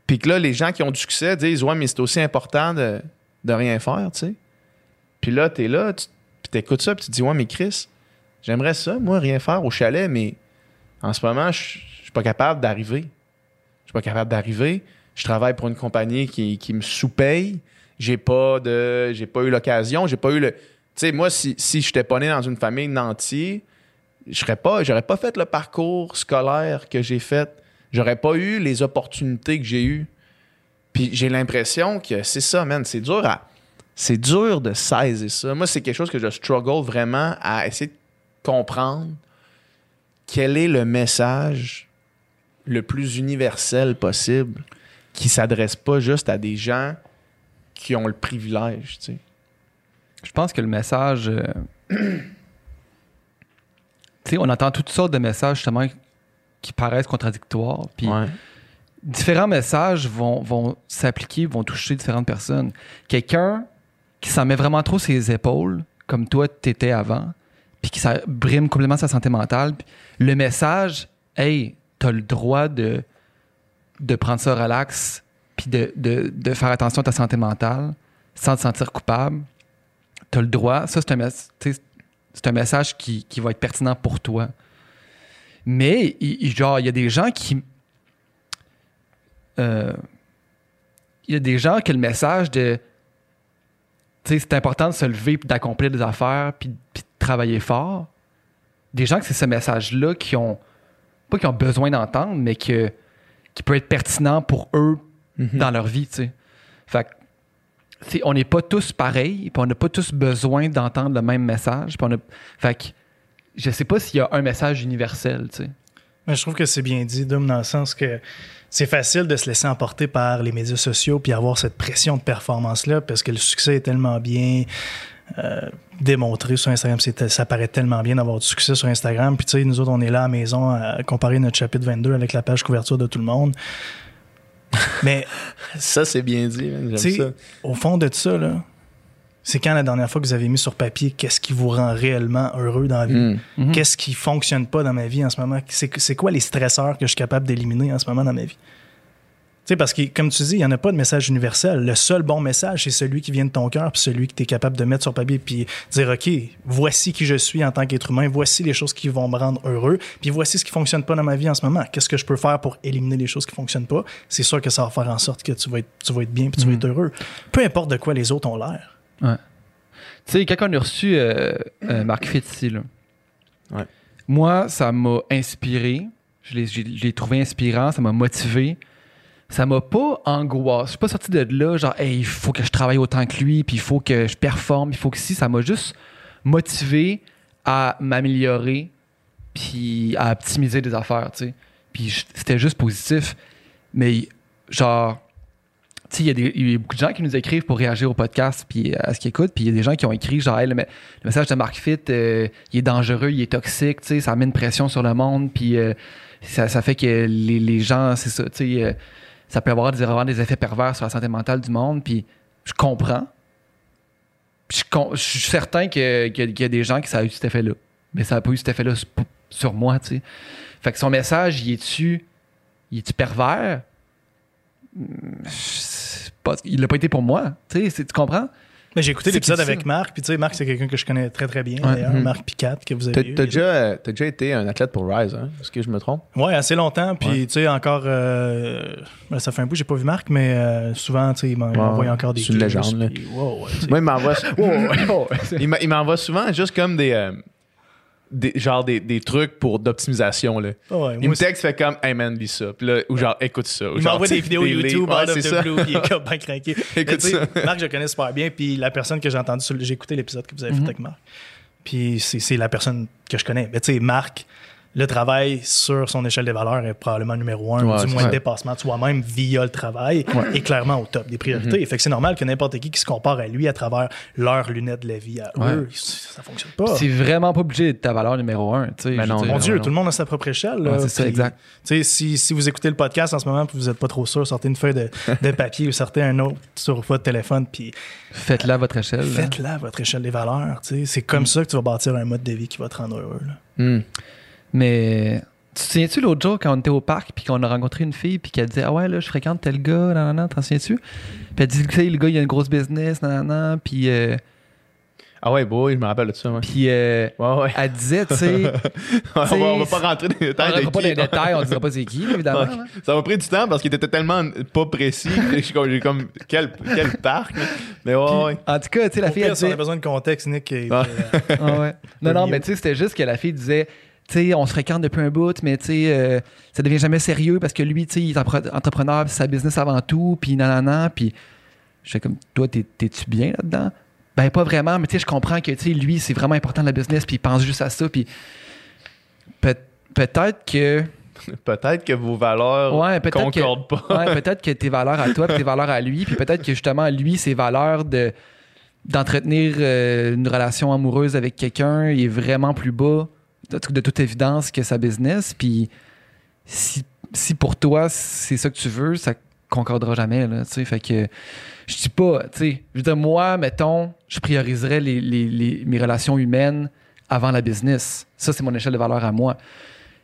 Puis que là, les gens qui ont du succès disent Ouais, mais c'est aussi important de, de rien faire, tu sais. Puis là, t'es là, tu puis t'écoutes ça, puis tu te dis Ouais, mais Chris, j'aimerais ça, moi, rien faire au chalet, mais en ce moment, je je suis pas capable d'arriver. Je suis pas capable d'arriver. Je travaille pour une compagnie qui, qui me sous-paye. J'ai pas de. J'ai pas eu l'occasion. J'ai pas eu le. Tu sais, moi, si, si je n'étais pas né dans une famille de nantis, je serais pas. J'aurais pas fait le parcours scolaire que j'ai fait. J'aurais pas eu les opportunités que j'ai eues. Puis j'ai l'impression que c'est ça, man. C'est dur à. C'est dur de saisir ça. Moi, c'est quelque chose que je struggle vraiment à essayer de comprendre quel est le message le plus universel possible qui s'adresse pas juste à des gens qui ont le privilège, tu sais. Je pense que le message. euh, tu sais, on entend toutes sortes de messages justement qui paraissent contradictoires. Puis Ouais. différents messages vont, vont s'appliquer, vont toucher différentes personnes. Quelqu'un qui s'en met vraiment trop ses épaules, comme toi t'étais avant, puis qui ça brime complètement sa santé mentale, le message, hey, t'as le droit de, de prendre ça relax, puis de, de, de faire attention à ta santé mentale sans te sentir coupable. T'as le droit. Ça, c'est un, c'est un message qui, qui va être pertinent pour toi. Mais, il- genre, il y a des gens qui, euh, il y a des gens que le message de tu sais, c'est important de se lever puis d'accomplir des affaires puis, puis de travailler fort. Des gens que c'est ce message-là qui ont pas qui ont besoin d'entendre, mais que, qui peut être pertinent pour eux dans leur vie, tu sais. Fait que, on n'est pas tous pareils, puis on n'a pas tous besoin d'entendre le même message. On a, fait que, je sais pas s'il y a un message universel, tu sais. Mais je trouve que c'est bien dit, Dom, dans le sens que c'est facile de se laisser emporter par les médias sociaux puis avoir cette pression de performance-là parce que le succès est tellement bien euh, démontré sur Instagram. C'est- Ça paraît tellement bien d'avoir du succès sur Instagram. Puis tu sais, nous autres, on est là à la maison à comparer notre chapitre 22 avec la page couverture de tout le monde. Mais Ça, c'est bien dit. ça. au fond de ça, là, c'est quand la dernière fois que vous avez mis sur papier qu'est-ce qui vous rend réellement heureux dans la vie? Mm. Mhm. Qu'est-ce qui fonctionne pas dans ma vie en ce moment? C'est c'est quoi les stresseurs que je suis capable d'éliminer en ce moment dans ma vie? Tu sais, parce que, comme tu dis, il n'y en a pas de message universel. Le seul bon message, c'est celui qui vient de ton cœur, puis celui que tu es capable de mettre sur papier, puis dire, OK, voici qui je suis en tant qu'être humain, voici les choses qui vont me rendre heureux, puis voici ce qui fonctionne pas dans ma vie en ce moment. Qu'est-ce que je peux faire pour éliminer les choses qui fonctionnent pas? C'est sûr que ça va faire en sorte que tu vas être, tu vas être bien, puis tu vas être heureux. Peu importe de quoi les autres ont l'air. Ouais. Tu sais, quand on a reçu euh, euh, Marc Fitz ici, là, Ouais. moi, ça m'a inspiré. Je l'ai- j'ai- je l'ai trouvé inspirant, ça m'a motivé. Ça m'a pas angoissé. Je suis pas sorti de là, genre, hey, il faut que je travaille autant que lui, puis il faut que je performe, il faut que si. Ça m'a juste motivé à m'améliorer, puis à optimiser des affaires, tu sais. Puis c'était juste positif. Mais, genre, tu sais, il y, y a beaucoup de gens qui nous écrivent pour réagir au podcast puis à ce qu'ils écoutent. Puis il y a des gens qui ont écrit genre, Hey, le, le message de Mark Fit, euh, il est dangereux, il est toxique, tu sais, ça met une pression sur le monde. Puis euh, ça, ça fait que les, les gens, c'est ça, tu sais, euh, ça peut avoir des, effets pervers sur la santé mentale du monde. Puis je comprends. Puis je, suis certain qu'il y a des gens qui ça a eu cet effet-là. Mais ça n'a pas eu cet effet-là sur, moi, tu sais. Fait que son message, il est-tu est-tu pervers? Hmm, il l'a pas été pour moi. Tu sais, tu comprends? Mais j'ai écouté l'épisode avec Marc, puis tu sais, Marc, c'est quelqu'un que je connais très très bien, Ouais. d'ailleurs, Mhm. Marc Picat, que vous avez eu. t'as déjà, t'as déjà été un athlète pour Rise, hein? Est-ce que je me trompe? Ouais, assez longtemps. Puis, Ouais. tu sais, encore. euh, ben, ça fait un bout, j'ai pas vu Marc, mais euh, souvent, tu sais, il Ouais, m'envoie encore des c'est une légende, là. puis, wow. Moi, il m'envoie. il m'envoie souvent juste comme des. euh, des- genre des, des trucs pour d'optimisation là. Ah ouais, il me texte fait comme hey man lis ça puis là ou genre écoute ça ou il m'envoie des vidéos. YouTube Ouais, out of c'est the ça. blue, puis il est comme bien craqué. Écoute ça. Marc, je le connais super bien, puis la personne que j'ai entendue, j'ai écouté l'épisode que vous avez Mhm. fait avec Marc. Puis c'est c'est la personne que je connais. Mais tu sais, Marc, le travail sur son échelle des valeurs est probablement numéro un, Ouais, du moins le dépassement de soi-même via le travail est clairement au top des priorités. Mhm. Fait que c'est normal que n'importe qui qui se compare à lui à travers leurs lunettes de la vie à Ouais. eux, ça fonctionne pas. C'est vraiment pas obligé d'être ta valeur numéro un. tu sais, Ben non. Mon Dieu, non. tout le monde a sa propre échelle. c'est ça, exact. tu sais, Si, si vous écoutez le podcast en ce moment et vous n'êtes pas trop sûr, sortez une feuille de, de papier ou sortez un autre sur votre téléphone puis Faites-la à votre échelle. là. faites-la à votre échelle des valeurs. tu sais. C'est comme ça que tu vas bâtir un mode de vie qui va te rendre heureux. là. Hmm. Mais tu te souviens-tu l'autre jour quand on était au parc puis qu'on a rencontré une fille puis qu'elle disait Ah ouais, là, je fréquente tel gars, nan, nan, nan, t'en souviens-tu? Puis elle dit Tu sais, le gars, il a une grosse business, nan, nan, nan, puis, euh, Ah ouais boy je me rappelle de ça ouais. puis euh, Ouais ouais. elle disait, tu sais, on, va, on va pas rentrer dans les on détails. rentrera de pas dans les détails, on dira pas c'est qui, évidemment. Ça m'a pris du temps parce qu'il était tellement pas précis. que J'ai comme, j'ai comme quel, quel parc. Mais ouais, ouais. En tout cas, tu sais, la fille, pire, elle si on a disait. besoin de contexte, Nick. Ah. euh, Ah ouais. Non, non, mais tu sais, c'était juste que la fille disait, sais, on se fréquente depuis un bout, mais tu sais, euh, ça devient jamais sérieux parce que lui, tu sais, il est entrepreneur, c'est sa business avant tout, puis nanana, puis je fais comme, toi, t'es- t'es-tu bien là-dedans? Ben, pas vraiment, mais tu sais, je comprends que, tu sais, lui, c'est vraiment important la business, puis il pense juste à ça, puis peut- peut-être que, Peut-être que vos valeurs ouais, que, concordent pas. ouais, peut-être que tes valeurs à toi, puis tes valeurs à lui, puis peut-être que justement, lui, ses valeurs de d'entretenir euh, une relation amoureuse avec quelqu'un est vraiment plus bas de, toute évidence que sa business. Puis si, si pour toi c'est ça que tu veux, ça concordera jamais. Là, tu sais. fait que je dis pas, tu sais, je veux dire, moi, mettons, je prioriserais les, les- les- mes relations humaines avant la business. Ça, c'est mon échelle de valeur à moi.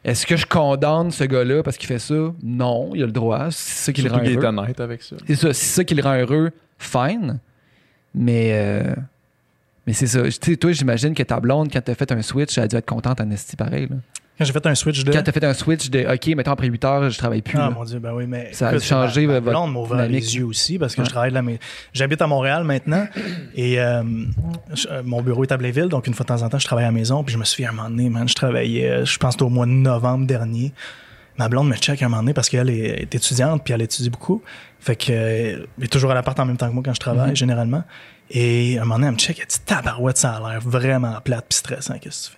Est-ce que je condamne ce gars-là parce qu'il fait ça? Non, il a le droit. C'est ça qui le rend heureux. honnête avec ça. C'est ça, c'est ça qui le rend heureux, fine. Mais, euh, mais c'est ça. Tu sais, toi, j'imagine que ta blonde, quand t'as fait un switch, elle a dû être contente en esti pareil. Là. Quand j'ai fait un switch de. Quand t'as fait un switch de OK, mettons après 8 heures, je travaille plus. Ah là. mon dieu, ben oui, mais Ça a changé ma, ma votre blonde m'a ouvert dynamique. les yeux aussi parce que je travaille de la mais J'habite à Montréal maintenant et euh, je- euh, mon bureau est à Blainville, donc une fois de temps en temps, je travaille à la maison. Puis je me suis fait un moment donné, man, je travaillais, euh, je pense au mois de novembre dernier. Ma blonde me check un moment donné parce qu'elle est, est étudiante puis elle étudie beaucoup. Fait que euh, elle est toujours à l'appart en même temps que moi quand je travaille, Mhm. généralement. Et un moment donné, elle me check, elle dit Tabarouette, ça a l'air vraiment plate puis stressant, qu'est-ce que tu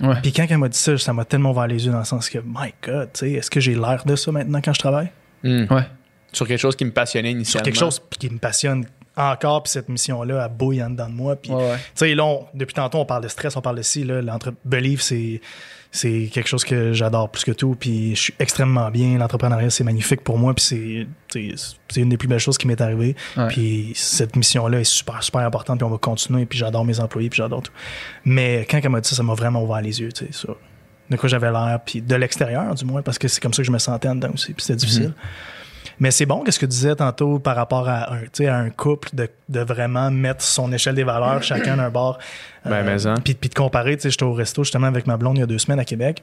fais? Ouais. Puis quand elle m'a dit ça, ça m'a tellement ouvert les yeux dans le sens que, my God, tu sais, est-ce que j'ai l'air de ça maintenant quand je travaille? Hmm. Ouais. Sur quelque chose qui me passionnait Sur initialement. quelque chose qui me passionne encore, puis cette mission-là, elle bouille en dedans de moi. Puis, Ouais, ouais. tu sais, là, on- depuis tantôt, on parle de stress, on parle de ci, là, l'entre Believe, c'est. C'est quelque chose que j'adore plus que tout. Puis je suis extrêmement bien. L'entrepreneuriat, c'est magnifique pour moi. Puis c'est- une des plus belles choses qui m'est arrivée. Ouais. Puis cette mission-là est super, super importante. Puis on va continuer. Puis j'adore mes employés. Puis j'adore tout. Mais quand elle m'a dit ça, ça m'a vraiment ouvert les yeux, tu sais, sur de quoi j'avais l'air. Puis de l'extérieur, du moins, parce que c'est comme ça que je me sentais en dedans aussi. Puis c'était difficile. Mais c'est bon, qu'est-ce que tu disais tantôt par rapport à un, à un couple, de, de vraiment mettre son échelle des valeurs, chacun d'un bord. Ben, mais hein. Puis, puis de comparer, tu sais, j'étais au resto justement avec ma blonde il y a deux semaines à Québec.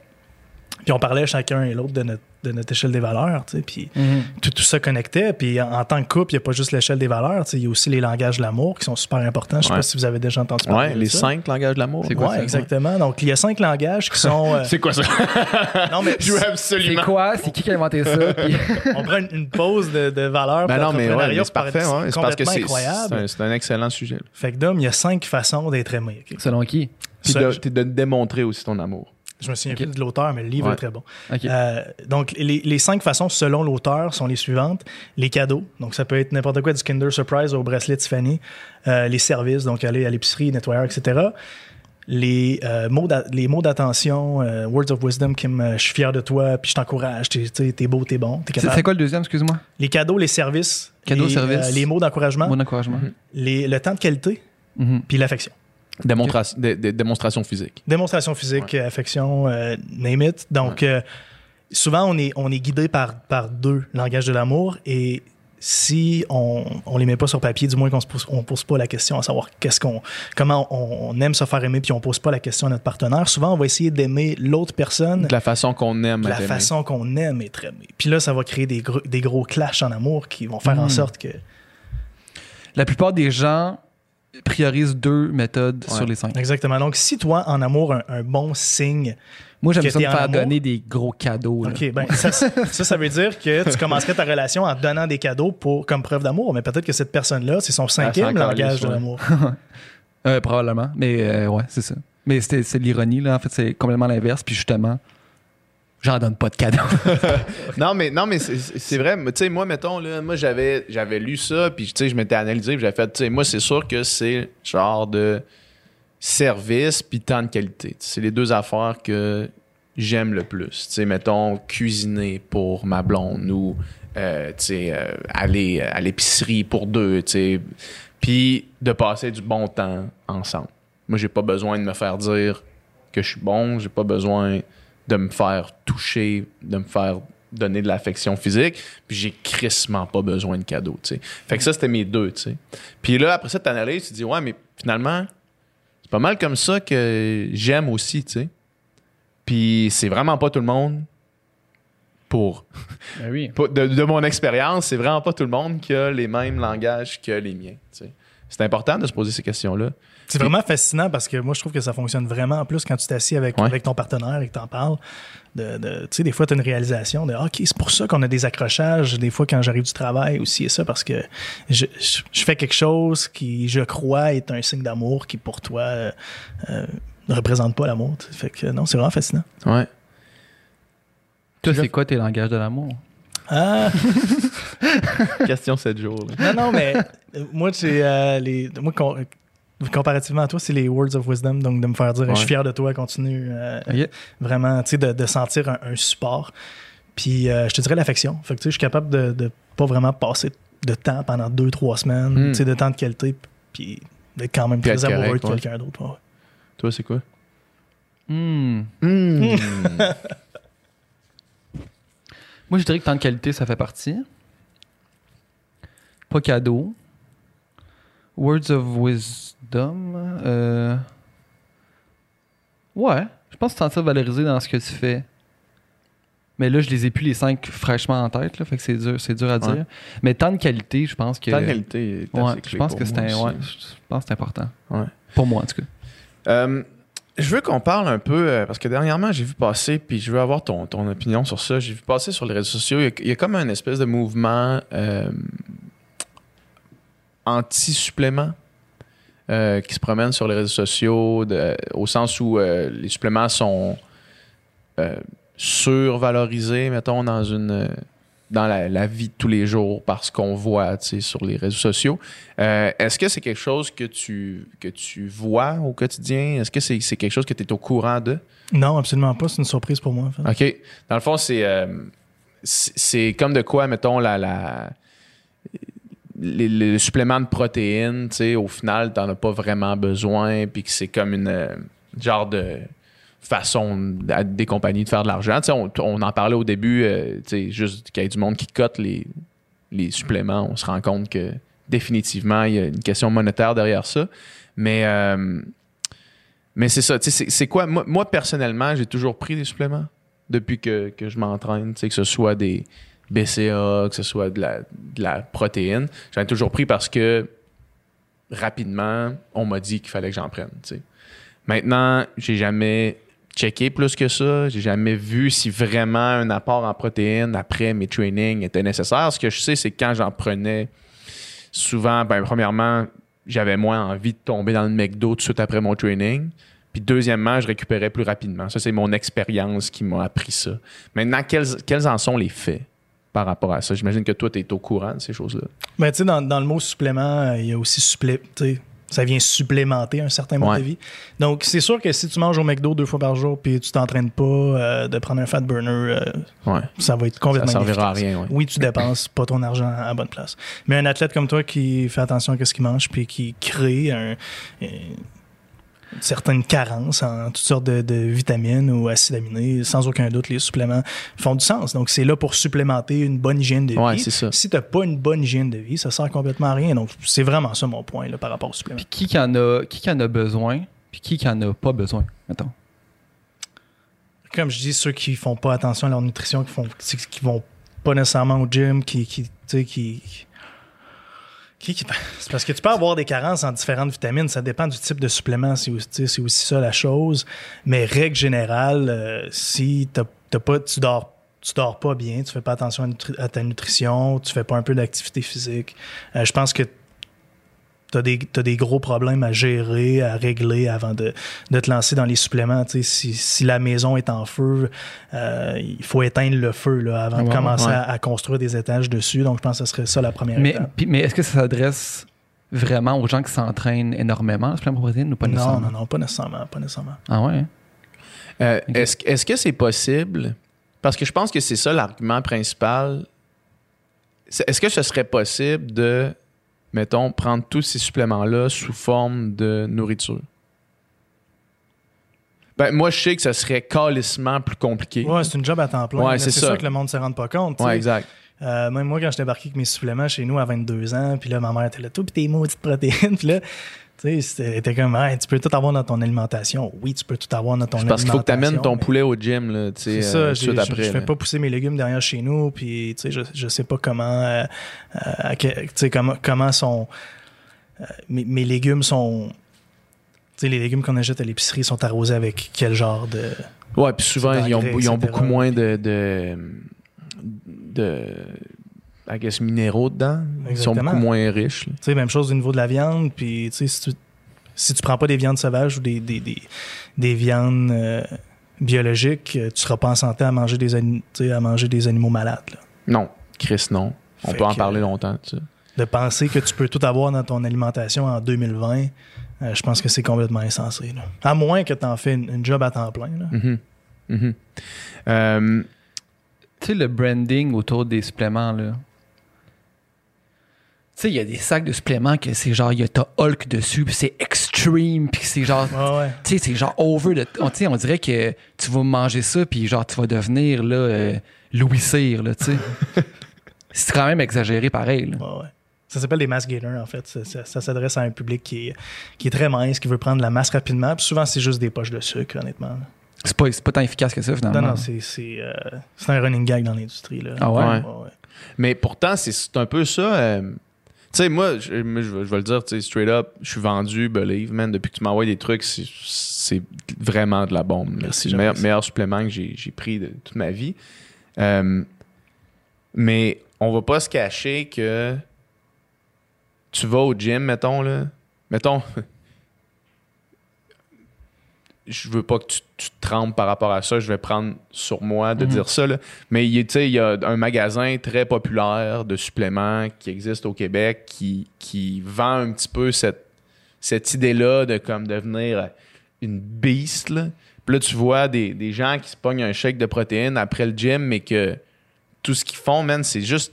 Puis on parlait chacun et l'autre de notre, de notre échelle des valeurs, tu sais. Puis Mhm. tout, tout ça connectait. Puis en, en tant que couple, il n'y a pas juste l'échelle des valeurs, tu sais, il y a aussi les langages de l'amour qui sont super importants. Je sais Ouais. pas si vous avez déjà entendu parler Ouais, de les ça. cinq langages de l'amour. C'est quoi Ouais, ça? exactement. Donc, il y a cinq langages qui sont. euh, C'est quoi ça? non, mais Je veux C'est absolument. quoi? C'est qui qui a inventé ça? Puis- on prend une, une pause de, de valeur. Ben non, mais mais c'est pour parfait. C'est parce que complètement c'est incroyable. c'est un, c'est un excellent sujet. Fait que Dom, il y a cinq façons d'être aimé. Selon qui? Puis de, de démontrer aussi ton amour. Je me souviens plus de l'auteur, mais le livre Ouais. est très bon. Euh, donc, les, les cinq façons, selon l'auteur, sont les suivantes. Les cadeaux, donc ça peut être n'importe quoi, du Kinder Surprise au bracelet Tiffany. Euh, les services, donc aller à l'épicerie, nettoyeur, etc. Les, euh, mots les mots d'attention, words of wisdom, me, je suis fier de toi, puis je t'encourage, t'es, t'es beau, t'es bon, t'es C'est capable. c'est quoi le deuxième, excuse-moi? Les cadeaux, les services. Cadeaux, les, services. les mots d'encouragement, Bon encouragement. les, le temps de qualité, Mhm. puis l'affection. Dé- démonstration physique. Démonstration physique, affection, euh, name it. Donc, euh, souvent, on est, on est guidé par, par deux langages de l'amour et si on ne les met pas sur papier, du moins qu'on ne pose, on pose pas la question à savoir qu'est-ce qu'on, comment on, on aime se faire aimer puis on pose pas la question à notre partenaire, souvent, on va essayer d'aimer l'autre personne De la façon qu'on aime. de la être aimé. façon qu'on aime être aimé. Puis là, ça va créer des gros, des gros clashs en amour qui vont faire en Mm. sorte que... La plupart des gens priorisent deux méthodes Ouais. sur les cinq. Exactement. Donc, si toi, en amour, un, un bon signe Moi, j'aime Que ça me faire amour. donner des gros cadeaux. là. OK, ben ça, ça, ça veut dire que tu commencerais ta relation en donnant des cadeaux pour, comme preuve d'amour, mais peut-être que cette personne-là, c'est son cinquième s'en langage de l'amour. Euh, probablement. Mais euh, ouais, c'est ça. Mais c'était- c'est l'ironie, là. En fait, c'est complètement l'inverse. Puis justement, j'en donne pas de cadeaux. Non, mais, non, mais c'est- vrai. Moi, mettons, là, moi, j'avais, j'avais lu ça, puis, tu sais, je m'étais analysé, puis j'avais fait, tu sais, moi, c'est sûr que c'est genre de service puis temps de qualité. C'est les deux affaires que j'aime le plus. Tu sais, mettons, cuisiner pour ma blonde ou, euh, tu sais, euh, aller à l'épicerie pour deux, tu sais. Puis de passer du bon temps ensemble. Moi, j'ai pas besoin de me faire dire que je suis bon, j'ai pas besoin de me faire toucher, de me faire donner de l'affection physique, puis j'ai crissement pas besoin de cadeaux, tu sais. Fait que ça, c'était mes deux, tu sais. Puis là, après ça, tu analyses, tu te dis, ouais, mais finalement, c'est pas mal comme ça que j'aime aussi, tu sais. Puis c'est vraiment pas tout le monde pour... Ben oui. de, de mon expérience, c'est vraiment pas tout le monde qui a les mêmes langages que les miens, tu sais. C'est important de se poser ces questions-là. C'est vraiment fascinant parce que moi, je trouve que ça fonctionne vraiment en plus quand tu t'assis avec, Ouais. avec ton partenaire et que t'en parles. De, de- tu sais, des fois, tu as une réalisation de OK, c'est pour ça qu'on a des accrochages. Des fois, quand j'arrive du travail aussi, et ça, parce que je, je- je fais quelque chose qui, je crois, est un signe d'amour qui, pour toi, euh, euh, ne représente pas l'amour. Fait que non, c'est vraiment fascinant. Ouais. Toi, c'est quoi tes langages de l'amour? Ah, Question 7 jours. là. non, non, mais euh, moi, c'est euh, les. Moi, comparativement à toi, c'est les words of wisdom. Donc, de me faire dire, je suis fier de toi, continue. euh, vraiment, tu sais, de, de sentir un, un support. Puis, euh, je te dirais l'affection. Fait que, tu sais, je suis capable de, de pas vraiment passer de temps pendant deux, trois semaines, Hmm. tu sais, de temps de qualité, puis d'être quand même Puis très amoureux correct, de ouais. quelqu'un d'autre. ouais. Toi, c'est quoi? Hmm. Hmm. Moi, je dirais que temps de qualité, ça fait partie. Pas cadeau. Words of wisdom. euh, Ouais. Je pense que te sentir valorisé dans ce que tu fais. Mais là, je les ai plus les cinq fraîchement en tête, là, fait que c'est dur, c'est dur à dire. Ouais. Mais temps de qualité, je pense que. Ta qualité est Ouais, je pense pour que c'est un- ouais, je pense que c'est important. Ouais. Pour moi, en tout cas. Euh, je veux qu'on parle un peu, euh, parce que dernièrement, j'ai vu passer, puis je veux avoir ton, ton opinion sur ça. J'ai vu passer sur les réseaux sociaux, il y a, il y a comme un espèce de mouvement euh, anti-supplément euh, qui se promène sur les réseaux sociaux, de- au sens où euh, les suppléments sont euh, survalorisés, mettons, dans une, dans la, la vie de tous les jours par ce qu'on voit sur les réseaux sociaux. Est-ce que c'est quelque chose que tu, que tu vois au quotidien? Est-ce que c'est quelque chose que tu es au courant de? Non, absolument pas. C'est une surprise pour moi. en fait. OK. Dans le fond, c'est comme de quoi, mettons, la, la, les, suppléments de protéines, tu sais, au final, t'en as pas vraiment besoin, puis que c'est comme une euh, genre de façon à des compagnies de faire de l'argent. Tu sais, on, en parlait au début, euh, tu sais, juste qu'il y a du monde qui cote les, les suppléments. On se rend compte que définitivement, il y a une question monétaire derrière ça. Mais, euh, mais c'est ça. Tu sais, c'est- c'est quoi? Moi, moi, personnellement, j'ai toujours pris des suppléments depuis que, que je m'entraîne. Tu sais, que ce soit des BCA, que ce soit de la, protéine. J'en ai toujours pris parce que rapidement, on m'a dit qu'il fallait que j'en prenne. tu sais. Maintenant, j'ai jamais checké plus que ça. J'ai jamais vu si vraiment un apport en protéines après mes trainings était nécessaire. Ce que je sais, c'est que quand j'en prenais, souvent, ben, premièrement, j'avais moins envie de tomber dans le McDo tout de suite après mon training. Puis deuxièmement, je récupérais plus rapidement. Ça, c'est mon expérience qui m'a appris ça. Maintenant, quels en sont les faits? Par rapport à ça? J'imagine que toi, tu es au courant de ces choses-là. Mais tu sais, dans, dans le mot supplément, euh, il y a aussi supplé. Ça vient supplémenter un certain mode Ouais. de vie. Donc, c'est sûr que si tu manges au McDo deux fois par jour puis tu t'entraînes pas euh, de prendre un fat burner, euh, Ouais. ça va être Ça complètement servira à rien. ouais. Oui, tu dépenses pas ton argent à la bonne place. Mais un athlète comme toi qui fait attention à ce qu'il mange puis qui crée un- certaine carence en toutes sortes de, de vitamines ou acides aminés, sans aucun doute, les suppléments font du sens. Donc, c'est là pour supplémenter une bonne hygiène de vie. Ouais, c'est ça. Si tu n'as pas une bonne hygiène de vie, ça sert complètement à rien. Donc, c'est vraiment ça mon point là, par rapport aux suppléments. Puis qui qui en a, qui qui en a besoin, puis qui qui en a pas besoin, mettons? Comme je dis, ceux qui font pas attention à leur nutrition, qui font qui vont pas nécessairement au gym, qui, qui, tu sais, qui, qui- qui- c'est parce que tu peux avoir des carences en différentes vitamines, ça dépend du type de supplément, c'est aussi, ça la chose. Mais règle générale, euh, si t'as, pas, tu dors tu dors pas bien, tu fais pas attention à ta nutrition, tu fais pas un peu d'activité physique, euh, je pense que tu as des, t'as des gros problèmes à gérer, à régler avant de, de te lancer dans les suppléments. Tu sais, Si, si la maison est en feu, euh, il faut éteindre le feu là, avant de commencer ouais. à, à construire des étages dessus. Donc, je pense que ce serait ça la première Mais, étape. mais est-ce que ça s'adresse vraiment aux gens qui s'entraînent énormément, le supplément protéine, ou pas Non, nécessairement? non, non, pas nécessairement. Pas nécessairement. Ah ouais? hein? Euh. Est-ce est-ce que c'est possible? Parce que je pense que c'est ça l'argument principal. C'est- Est-ce que ce serait possible de, mettons, prendre tous ces suppléments-là sous forme de nourriture? Ben, moi, je sais que ce serait calissement plus compliqué. Ouais, c'est une job à temps plein. Ouais, c'est ça. ça. que le monde ne se rend pas compte. Ouais, exact. Euh, même moi, quand je débarqué avec mes suppléments chez nous à 22 ans, puis là, ma mère était là, tout, puis tes maudites protéines. Puis là, tu sais, c'était était comme, Hey, tu peux tout avoir dans ton alimentation. Oui, tu peux tout avoir dans ton alimentation. parce qu'il faut que tu amènes ton mais- poulet au gym, là, tu sais, C'est ça, euh, de je, après. fais pas pousser mes légumes derrière chez nous, puis tu sais, je, je sais pas comment, euh, euh, tu sais, comment, comment sont, mes, mes légumes sont, tu sais, les légumes qu'on achète à l'épicerie sont arrosés avec quel genre de, Ouais, puis souvent, ils ont, ils ont beaucoup moins de, de, de I guess, minéraux dedans. Ils sont beaucoup moins riches. là. tu sais, même chose au niveau de la viande, puis tu sais, si tu, si tu prends pas des viandes sauvages ou des, des, des, des viandes euh, biologiques, euh, tu seras pas en santé à manger des, à manger animaux malades. là. Non, Chris, non. On Fait peut en parler longtemps, tu sais. De penser que tu peux tout avoir dans ton alimentation en 2020, euh, je pense que c'est complètement insensé. là. À moins que tu en fais une, une job à temps plein. là. Mhm. Mhm. Euh, Tu sais, le branding autour des suppléments, là. Tu sais, il y a des sacs de suppléments que c'est genre, il y a ta Hulk dessus, puis c'est extreme, puis c'est genre, Ouais, ouais. tu sais, c'est genre over. De, on, tu sais, on dirait que tu vas manger ça, puis genre, tu vas devenir, là, euh, Louis Cyr, là, tu sais. c'est quand même exagéré pareil, là. Ouais, ouais. Ça s'appelle des mass gainers, en fait. Ça, ça- ça s'adresse à un public qui est, qui est très mince, qui veut prendre de la masse rapidement. Puis souvent, c'est juste des poches de sucre, honnêtement. C'est pas, c'est pas tant efficace que ça, finalement. Non, non, c'est c'est, euh, c'est un running gag dans l'industrie. là. Ah ouais? Ouais. ouais. mais pourtant, c'est- c'est un peu ça. euh, sais, moi, je, vais le dire, tu sais, straight up, je suis vendu, believe, man. Depuis que tu m'envoies des trucs, c'est- c'est vraiment de la bombe. C'est le meilleur, meilleur supplément que j'ai j'ai pris de toute ma vie. Euh, mais on va pas se cacher que tu vas au gym, mettons, là. Mettons. je veux pas que tu, tu te trempes par rapport à ça. Je vais prendre sur moi de Mhm. dire ça. là. Mais il il y a un magasin très populaire de suppléments qui existe au Québec qui, qui vend un petit peu cette, cette idée-là de comme devenir une beast. Là. Puis là, tu vois des, des gens qui se pognent un shake de protéines après le gym, mais que tout ce qu'ils font, man, c'est juste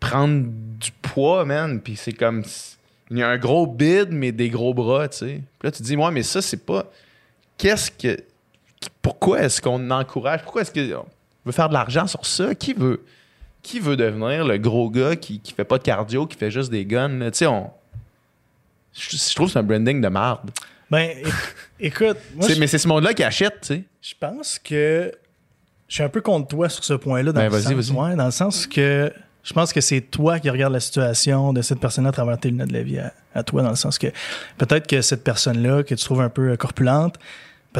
prendre du poids, man. Puis c'est comme. Il y a un gros bide, mais des gros bras, tu sais. Puis là, tu te dis, ouais, mais ça, c'est pas. Qu'est-ce que. Pourquoi est-ce qu'on encourage? Pourquoi est-ce qu'on veut faire de l'argent sur ça? Qui veut. Qui veut devenir le gros gars qui, qui fait pas de cardio, qui fait juste des guns? Tu sais, on. Je, je trouve que c'est un branding de marde. Ben, éc- écoute, moi, je, mais c'est ce monde-là qui achète, tu sais. je pense que je suis un peu contre toi sur ce point-là. Dans, Ben, le vas-y, sens- vas-y. ouais, dans le sens que je pense que c'est toi qui regardes la situation de cette personne-là à travers tes lunettes de la vie à, à toi, dans le sens que peut-être que cette personne-là que tu trouves un peu euh, corpulente.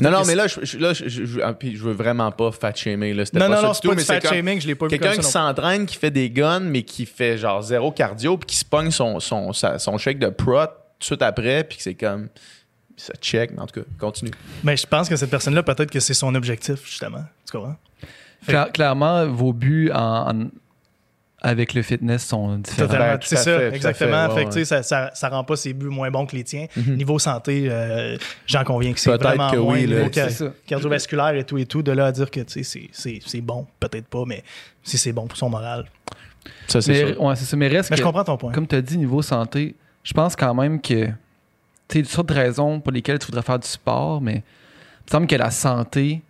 Non, non, mais là, je, je- là, je, je- je- ah, puis je veux vraiment pas fat shamer. Là. Non, pas non, ça non, c'est pas mais du fat shaming, je l'ai pas vu Quelqu'un qui s'entraîne, qui fait des guns, mais qui fait genre zéro cardio, puis qui se pogne son, son, sa- son shake de prot tout de suite après, puis que c'est comme. Ça check, mais en tout cas, continue. Mais je pense que cette personne-là, peut-être que c'est son objectif, justement. Tu comprends? Fait- clairement, vos buts en- en- avec le fitness sont différents. Totalement. Ben, c'est ça, fait, exactement. fait, que, ça, ça, ça rend pas ses buts moins bons que les tiens. Mhm. Niveau santé, euh, j'en conviens que c'est Peut-être vraiment que moins. oui, là, Niveau c'est ca- ça. cardiovasculaire et tout et tout, de là à dire que tu sais, c'est- c'est c'est bon, peut-être pas, mais si c'est bon pour son moral. Ça, c'est ouais, c'est ça. Mais reste Mais que- je comprends ton point. comme tu as dit, niveau santé, je pense quand même que tu sais, toutes sortes de raisons pour lesquelles tu voudrais faire du sport, mais il me semble que la santé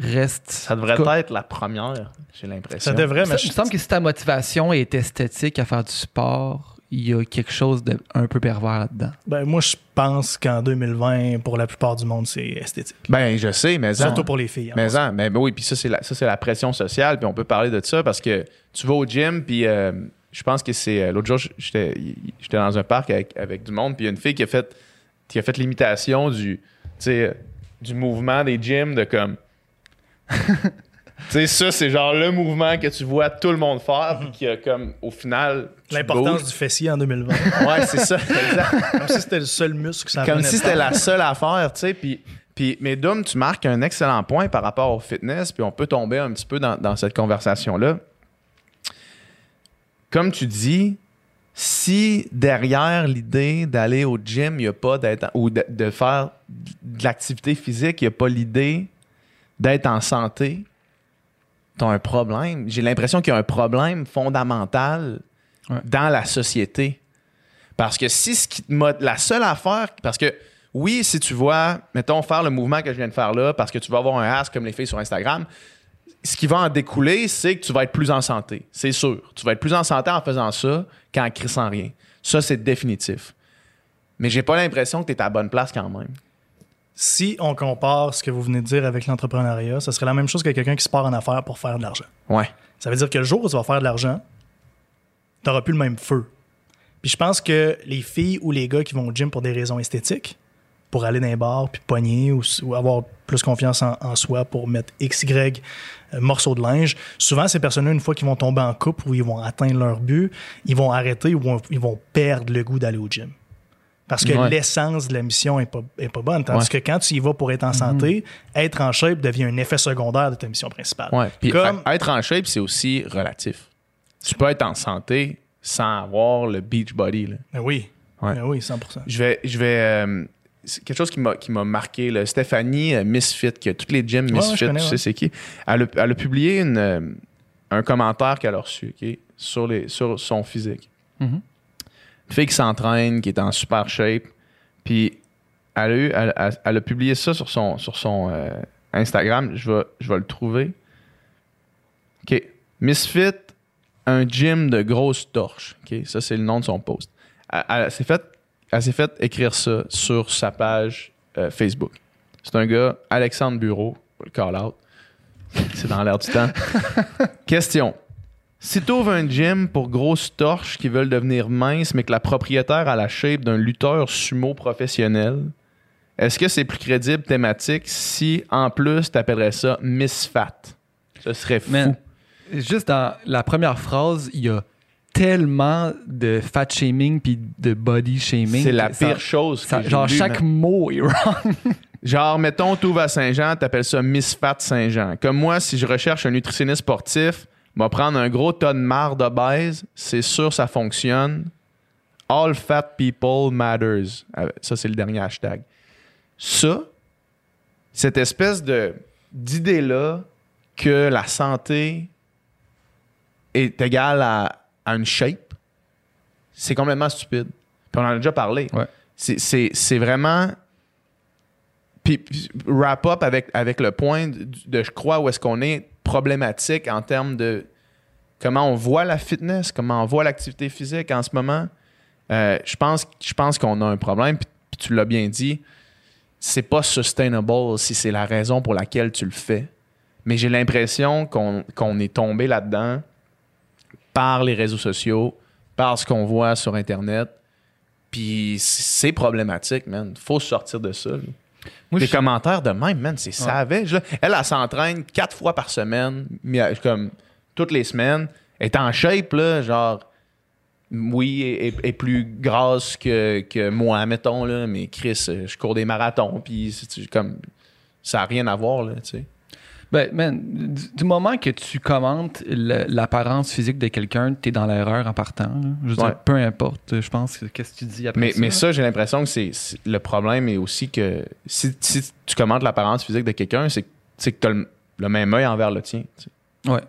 reste. Ça devrait cas, être la première, j'ai l'impression. Ça devrait, Ça, mais il me semble que si ta motivation est esthétique à faire du sport, il y a quelque chose de un peu pervers là-dedans. ben, moi, je pense qu'en 2020, pour la plupart du monde, c'est esthétique. Ben, je sais, mais. Surtout pour les filles. en Mais, en, mais, mais oui, puis ça, c'est la, ça, c'est la pression sociale, puis on peut parler de ça parce que tu vas au gym, puis euh, je pense que c'est. euh, L'autre jour, j'étais j'étais dans un parc avec, avec du monde, puis il y a une fille qui a fait, qui a fait l'imitation du, tu sais, du mouvement des gyms, de comme. Tu sais, ça, c'est genre le mouvement que tu vois tout le monde faire, puis qui a comme, au final. L'importance du fessier en 2020. Ouais, c'est ça, exact. Comme si c'était le seul muscle que ça Comme si c'était la seule affaire, tu sais. Puis, puis, mais Dom, tu marques un excellent point par rapport au fitness, puis on peut tomber un petit peu dans, dans cette conversation-là. Comme tu dis, si derrière l'idée d'aller au gym, il n'y a pas d'être ou de, de faire de l'activité physique, il n'y a pas l'idée d'être en santé, tu as un problème. J'ai l'impression qu'il y a un problème fondamental Ouais. dans la société. Parce que si ce qui te la seule affaire, parce que oui, si tu vois, mettons, faire le mouvement que je viens de faire là, parce que tu vas avoir un ass comme les filles sur Instagram, ce qui va en découler, c'est que tu vas être plus en santé. C'est sûr. Tu vas être plus en santé en faisant ça qu'en crissant rien. Ça, c'est définitif. Mais j'ai pas l'impression que tu es à la bonne place quand même. Si on compare ce que vous venez de dire avec l'entrepreneuriat, ça serait la même chose que quelqu'un qui se part en affaires pour faire de l'argent. Ouais. Ça veut dire que le jour où tu vas faire de l'argent, tu n'auras plus le même feu. Puis je pense que les filles ou les gars qui vont au gym pour des raisons esthétiques, pour aller dans les bars, puis pogner ou, ou avoir plus confiance en, en soi pour mettre X, Y euh, morceaux de linge, souvent ces personnes-là, une fois qu'ils vont tomber en couple ou ils vont atteindre leur but, ils vont arrêter ou ils vont perdre le goût d'aller au gym. Parce que Ouais. l'essence de la mission est pas, est pas bonne. Tandis Ouais. que quand tu y vas pour être en santé, être en shape devient un effet secondaire de ta mission principale. Ouais. Puis Comme- être en shape, c'est aussi relatif. Tu peux être en santé sans avoir le beach body. Là. Ben oui. Ben oui, 100 Je vais. Je vais euh, c'est quelque chose qui m'a, qui m'a marqué. là. Stéphanie euh, Misfit, qui a toutes les gyms Misfit, connais, tu sais c'est qui? Elle a, elle a publié une, euh, un commentaire qu'elle a reçu sur, les, sur son physique. Mhm. Une fille qui s'entraîne, qui est en super shape. Puis elle a, eu, elle, elle- elle a publié ça sur son, sur son euh, Instagram. Je vais, je vais le trouver. OK. Misfit, un gym de grosses torches. OK. Ça, c'est le nom de son post. Elle, elle s'est fait, elle s'est fait écrire ça sur sa page euh, Facebook. C'est un gars, Alexandre Bureau, le call-out. C'est dans l'air du temps. Question. Si tu ouvres un gym pour grosses torches qui veulent devenir minces, mais que la propriétaire a la shape d'un lutteur sumo professionnel, est-ce que c'est plus crédible thématique si, en plus, tu appellerais ça Miss Fat? Ce serait fou. Man, juste dans la première phrase, il y a tellement de fat shaming puis de body shaming. C'est la ça- pire chose que ça- genre chaque man. mot est wrong. Genre, mettons, tu à Saint-Jean, t'appelles ça Miss Fat Saint-Jean. Comme moi, si je recherche un nutritionniste sportif, va prendre un gros tas de marre d'obèse, c'est sûr ça fonctionne. All fat people matters. Euh, Ça, c'est le dernier hashtag. Ça, cette espèce de d'idée-là que la santé est égale à, à une shape, c'est complètement stupide. Puis on en a déjà parlé. Ouais. C'est- C'est c'est vraiment. Puis, puis wrap up avec, avec le point de, de, je crois, où est-ce qu'on est problématique en termes de comment on voit la fitness, comment on voit l'activité physique en ce moment. Euh, je pense, qu'on a un problème, puis, tu l'as bien dit, c'est pas sustainable si c'est la raison pour laquelle tu le fais. Mais j'ai l'impression qu'on est tombé là-dedans par les réseaux sociaux, par ce qu'on voit sur Internet. Puis c'est problématique, man. Faut sortir de ça. Moi, les je- commentaires de même, man, c'est savage. là. Elle, elle s'entraîne quatre fois par semaine, mi- comme toutes les semaines. Elle est en shape, là, genre, oui, est, est- est plus grasse que, que moi, mettons, là, mais Chris, euh, je cours des marathons, puis comme, ça n'a rien à voir, là, tu sais. Ben, man, du, du moment que tu commentes l'apparence physique de quelqu'un, t'es dans l'erreur en partant. là. Je veux dire, peu importe, je pense, que- qu'est-ce que tu dis après Mais, ça. mais ça, j'ai l'impression que c'est le problème est aussi que si, si tu commentes l'apparence physique de quelqu'un, c'est que tu as le, le même œil envers le tien. tu sais. Ouais.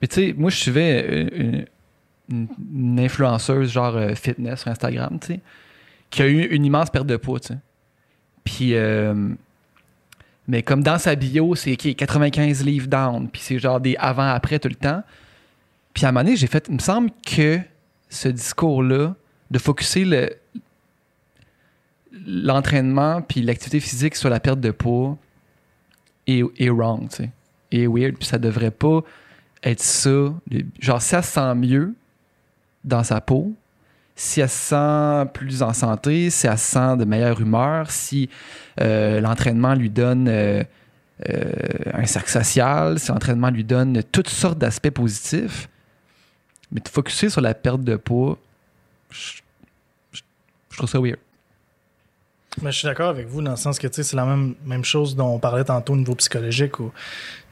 Mais tu sais, moi, je suivais euh, une, une- une influenceuse genre euh, fitness sur Instagram, tu sais, qui a eu une immense perte de poids, tu sais. Puis, euh, mais comme dans sa bio, c'est OK, 95 livres down, puis c'est genre des avant-après tout le temps. Puis à un moment donné, j'ai fait, il me semble que ce discours-là, de focuser le l'entraînement puis l'activité physique sur la perte de poids est, wrong, tu sais. Est weird, puis ça devrait pas être ça. Genre, se sent mieux dans sa peau, si elle se sent plus en santé, si elle se sent de meilleure humeur, si euh, l'entraînement lui donne euh, euh, un cercle social, si l'entraînement lui donne toutes sortes d'aspects positifs, mais de focuser sur la perte de poids, je, trouve ça weird. Mais je suis d'accord avec vous dans le sens que tu c'est la même, même chose dont on parlait tantôt au niveau psychologique. Où,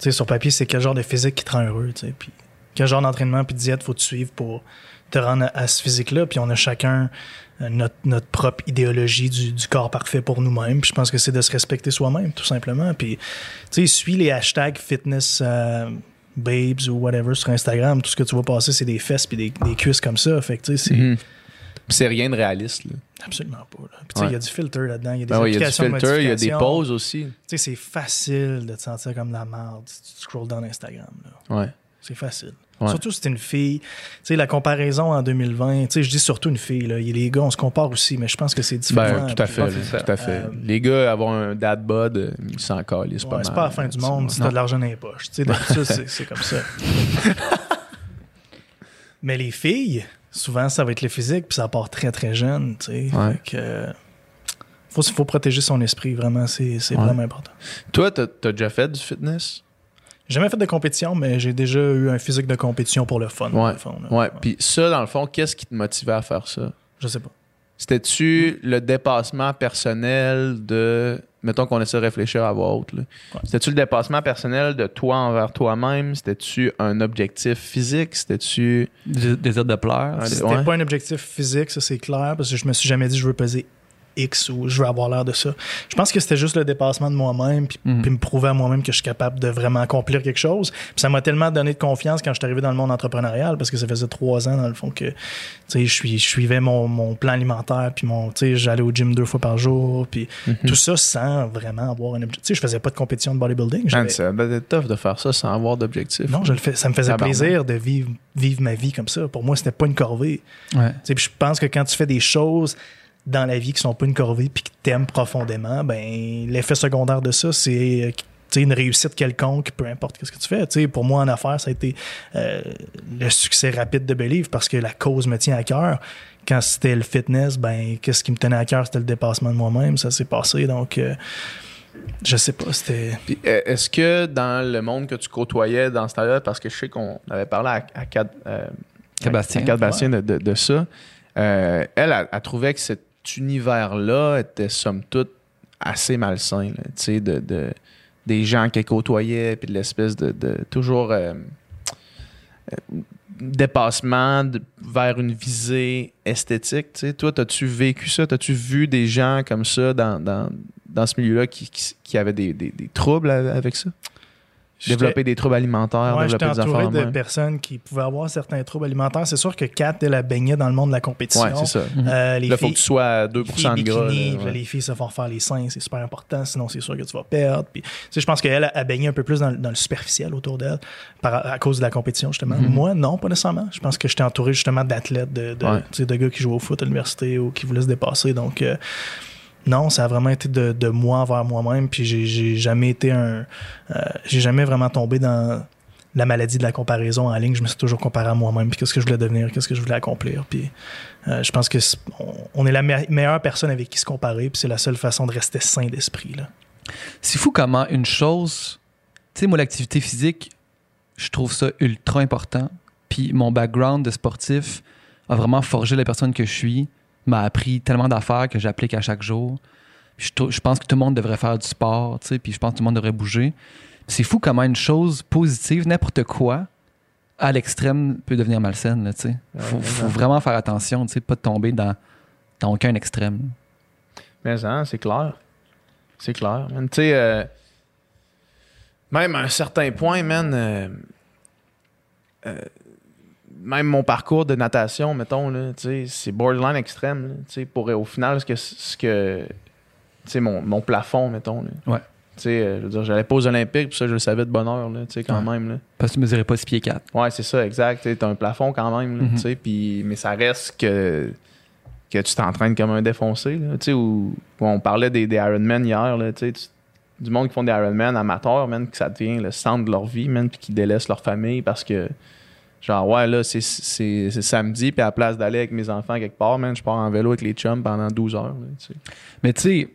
tu sur papier, c'est quel genre de physique qui te rend heureux. tu Puis quel genre d'entraînement puis de diète faut te suivre pour te rendre à, à ce physique-là. Puis on a chacun euh, notre, notre propre idéologie du, du corps parfait pour nous-mêmes. Puis je pense que c'est de se respecter soi-même, tout simplement. Puis tu sais, suis les hashtags fitness. euh, babes ou whatever sur Instagram, tout ce que tu vas passer, c'est des fesses puis des, des cuisses comme ça. Fait que, tu sais, c'est Puis C'est rien de réaliste. là. absolument pas. là. Puis, tu sais, il Ouais. y a du filter là-dedans, il y a des Ben oui, il y a du applications de filter, il y a des pauses aussi. Tu sais, c'est facile de te sentir comme la merde si tu scrolls dans Instagram. là. Ouais. C'est facile. Ouais. Surtout si t'es une fille. Tu sais, la comparaison en 2020, tu sais, je dis surtout une fille. Là. Les gars, on se compare aussi, mais je pense que c'est différent. Ben, tout à fait. Ouais, là, c'est ça. tout à fait. Euh, Les gars, avoir un dad bod, ils s'en calissent ouais, pas c'est pas la fin du monde si t'as de l'argent dans les poches. Tu sais, d'habitude, c'est c'est comme ça. mais les filles, souvent, ça va être le physique, puis ça part très, très jeune. Tu sais. Ouais. Fait que, faut, faut protéger son esprit, vraiment. C'est c'est Ouais. vraiment important. Toi, t'as as déjà fait du fitness? J'ai jamais fait de compétition, mais j'ai déjà eu un physique de compétition pour le fun. dans Ouais. le fond. Ouais. Puis ça, dans le fond, qu'est-ce qui te motivait à faire ça? Je sais pas. C'était-tu le dépassement personnel de. Mettons qu'on essaie de réfléchir à voix haute. Ouais. C'était-tu le dépassement personnel de toi envers toi-même? C'était-tu un objectif physique? C'était-tu. Dé- Désir de pleurs? Ouais. C'était Ouais. pas un objectif physique, ça c'est clair, parce que je me suis jamais dit je veux peser X ou je veux avoir l'air de ça. Je pense que c'était juste le dépassement de moi-même, puis, Mhm. puis me prouver à moi-même que je suis capable de vraiment accomplir quelque chose. Puis ça m'a tellement donné de confiance quand je suis arrivé dans le monde entrepreneurial, parce que ça faisait trois ans dans le fond que tu sais, je, suis, je suivais mon, mon plan alimentaire, puis mon, tu sais, j'allais au gym deux fois par jour, puis Mhm. tout ça sans vraiment avoir un objectif. Tu sais, je faisais pas de compétition de bodybuilding. Être tough de faire ça sans avoir d'objectif. non, je le fais, ça me faisait Tabarnak. plaisir de vivre, vivre ma vie comme ça. Pour moi, c'était pas une corvée. Ouais. Tu sais, puis je pense que quand tu fais des choses dans la vie qui sont pas une corvée puis que t'aimes profondément, ben l'effet secondaire de ça, c'est euh, tu sais, une réussite quelconque, peu importe ce que tu fais. Tu sais, pour moi, en affaires, ça a été euh, le succès rapide de Believe parce que la cause me tient à cœur. Quand c'était le fitness, ben qu'est-ce qui me tenait à cœur, c'était le dépassement de moi-même. Ça s'est passé, donc euh, je sais pas, c'était... Euh, est-ce que dans le monde que tu côtoyais dans ce temps-là, parce que je sais qu'on avait parlé à, à euh, Bastien. à Kat Bastien de, de- de ça, euh, elle, elle, elle trouvait que univers-là était somme toute assez malsain, tu de, de- des gens qu'elle côtoyait, puis de l'espèce de, toujours euh, euh, dépassement vers une visée esthétique. tu sais. Toi, as-tu vécu ça? As-tu vu des gens comme ça dans, ce milieu-là qui, qui, avaient des troubles avec ça? Développer des troubles alimentaires, Ouais, j'étais développer des entouré affaires de même. personnes qui pouvaient avoir certains troubles alimentaires. C'est sûr que Kat, elle a baigné dans le monde de la compétition. Ouais, c'est ça. Euh, les Là, il faut filles, que tu sois à 2 les filles de gras. ouais. les filles se font faire les seins, c'est super important, sinon c'est sûr que tu vas perdre. Puis, tu sais, je pense qu'elle a, baigné un peu plus dans, le- dans le superficiel autour d'elle par- à cause de la compétition, justement. Moi, non, pas nécessairement. Je pense que j'étais entouré justement d'athlètes, de, de, Ouais. tu sais, de gars qui jouent au foot à l'université ou qui voulaient se dépasser. Donc, euh, non, ça a vraiment été de, moi vers moi-même. Puis j'ai- jamais été un. euh, j'ai jamais vraiment tombé dans la maladie de la comparaison en ligne. Je me suis toujours comparé à moi-même. Puis qu'est-ce que je voulais devenir, qu'est-ce que je voulais accomplir. Puis euh, je pense que on, est la me- meilleure personne avec qui se comparer. Puis c'est la seule façon de rester sain d'esprit. C'est fou comment une chose. Tu sais, moi, l'activité physique, je trouve ça ultra important. Puis mon background de sportif a vraiment forgé la personne que je suis, m'a appris tellement d'affaires que j'applique à chaque jour. Je, pense que tout le monde devrait faire du sport, tu sais, puis je pense que tout le monde devrait bouger. C'est fou comment une chose positive, n'importe quoi, à l'extrême peut devenir malsaine, là, tu sais. Faut, Ouais, faut vraiment. faire attention, tu sais, pas tomber dans, dans aucun extrême. Mais hein, c'est clair. C'est clair. man. Tu sais, euh, même à un certain point, man, euh, euh, même mon parcours de natation, mettons, c'est borderline extrême. là, pour au final, ce que, ce que mon, mon plafond, mettons. là. Ouais. Tu sais, euh, je veux dire, j'allais pas aux Olympiques, puis ça, je le savais de bonne heure, là, tu sais, quand Ouais. même. Là. Parce que tu mesurais pas 6 pieds 4. Ouais, c'est ça, exact. Tu as un plafond quand même, là, Mhm. tu sais, puis- mais ça reste que, que tu t'entraînes comme un défoncé. Là, tu sais, où, où on parlait des, des Ironman hier, là, tu sais, tu- du monde qui font des Ironman amateurs, man, que ça devient le centre de leur vie, man, puis qui délaissent leur famille parce que, genre, ouais, là, c'est, c'est, c'est samedi, puis à la place d'aller avec mes enfants quelque part, man, je pars en vélo avec les chums pendant 12 heures. là, tu sais. Mais tu sais,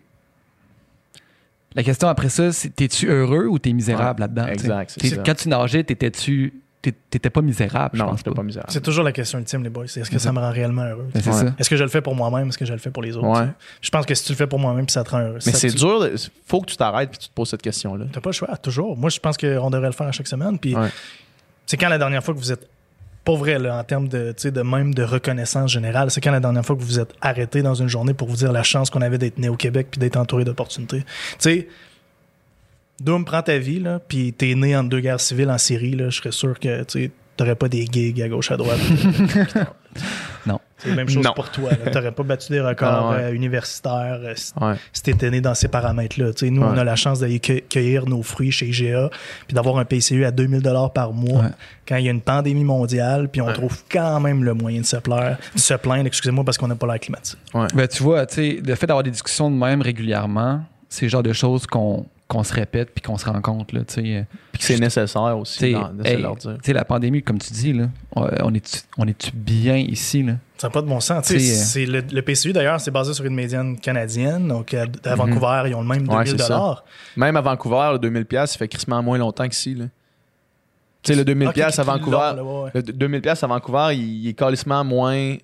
la question après ça, c'est t'es-tu heureux ou t'es misérable Ouais, là-dedans? exact. Quand tu nageais, t'étais-tu. t'é- T'étais pas misérable, je Non, pense j'étais pas. pas misérable. C'est toujours la question ultime, les boys. C'est est-ce que ça me rend réellement heureux? Ouais. ça. Est-ce que je le fais pour moi-même? Est-ce que je le fais pour les autres? Ouais. Je pense que si tu le fais pour moi-même, puis ça te rend heureux. Mais c'est tu- dur, faut que tu t'arrêtes puis tu te poses cette question-là. T'as pas le choix, toujours. Moi, je pense qu'on devrait le faire à chaque semaine. Puis, Ouais. C'est quand la dernière fois que vous êtes, pas vrai, là, en termes de, tu sais, de même de reconnaissance générale, c'est quand la dernière fois que vous vous êtes arrêté dans une journée pour vous dire la chance qu'on avait d'être né au Québec puis d'être entouré d'opportunités? Tu sais, Doom, prends ta vie, là, puis t'es né en deux guerres civiles en Syrie, là, je serais sûr que, tu sais, t'aurais pas des gigs à gauche, à droite. Non. C'est la même chose Non. pour toi. là. T'aurais pas battu des records Ah ouais. euh, universitaires euh, si Ouais. si t'étais né dans ces paramètres-là. Tu sais, nous, Ouais. on a la chance d'aller cueil- cueillir nos fruits chez IGA, puis d'avoir un PCU à 2000 par mois Ouais. quand il y a une pandémie mondiale, puis on Ouais. trouve quand même le moyen de se plaindre, de se plaindre, excusez-moi, parce qu'on n'a pas l'air climatisé. Ben, tu vois, tu sais, le fait d'avoir des discussions de même régulièrement, c'est le genre de choses qu'on qu'on se répète puis qu'on se rend compte. Là, tu sais. Puis que c'est nécessaire aussi Tu sais, dans- de se hey, leur dire. la pandémie, comme tu dis, là, on est-tu on est bien ici? Là? Ça n'a pas de bon sens. C'est, euh, c'est le, le PCU, d'ailleurs, c'est basé sur une médiane canadienne. Donc, à, à Vancouver, ils ont le même Ouais, 2000 c'est ça. Même à Vancouver, le 2000$, piastres, ça fait crissement moins longtemps qu'ici. là. Tu sais, le 2000$ Ok, piastres à Vancouver, long, là, ouais, ouais. le 2000$ piastres à Vancouver, il, il est calissement moins.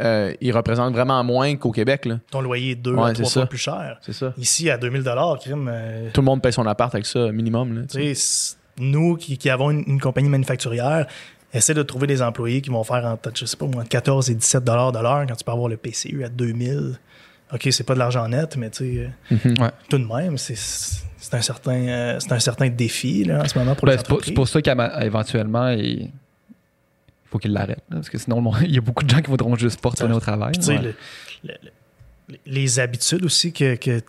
Euh, il représente vraiment moins qu'au Québec. là. Ton loyer est deux Ouais, à trois ça. fois plus cher. C'est ça. Ici, à 2000 crime, euh, Tout le monde paye son appart avec ça, minimum. Là, nous qui, qui avons une, une compagnie manufacturière, essaie de trouver des employés qui vont faire entre, je sais pas moi, entre 14 et 17 dollars de l'heure quand tu peux avoir le PCU à 2000. OK, c'est pas de l'argent net, mais tu sais, euh, Ouais. tout de même, c'est un certain euh, c'est un certain défi là, en ce moment pour Ben, les c'est pour, entreprises. c'est pour ça qu'éventuellement, il faut qu'il l'arrête. Parce que sinon, il y a beaucoup de gens qui voudront juste pas retourner au travail. Puis, tu sais, Ouais. le- le- le- les habitudes aussi que, que-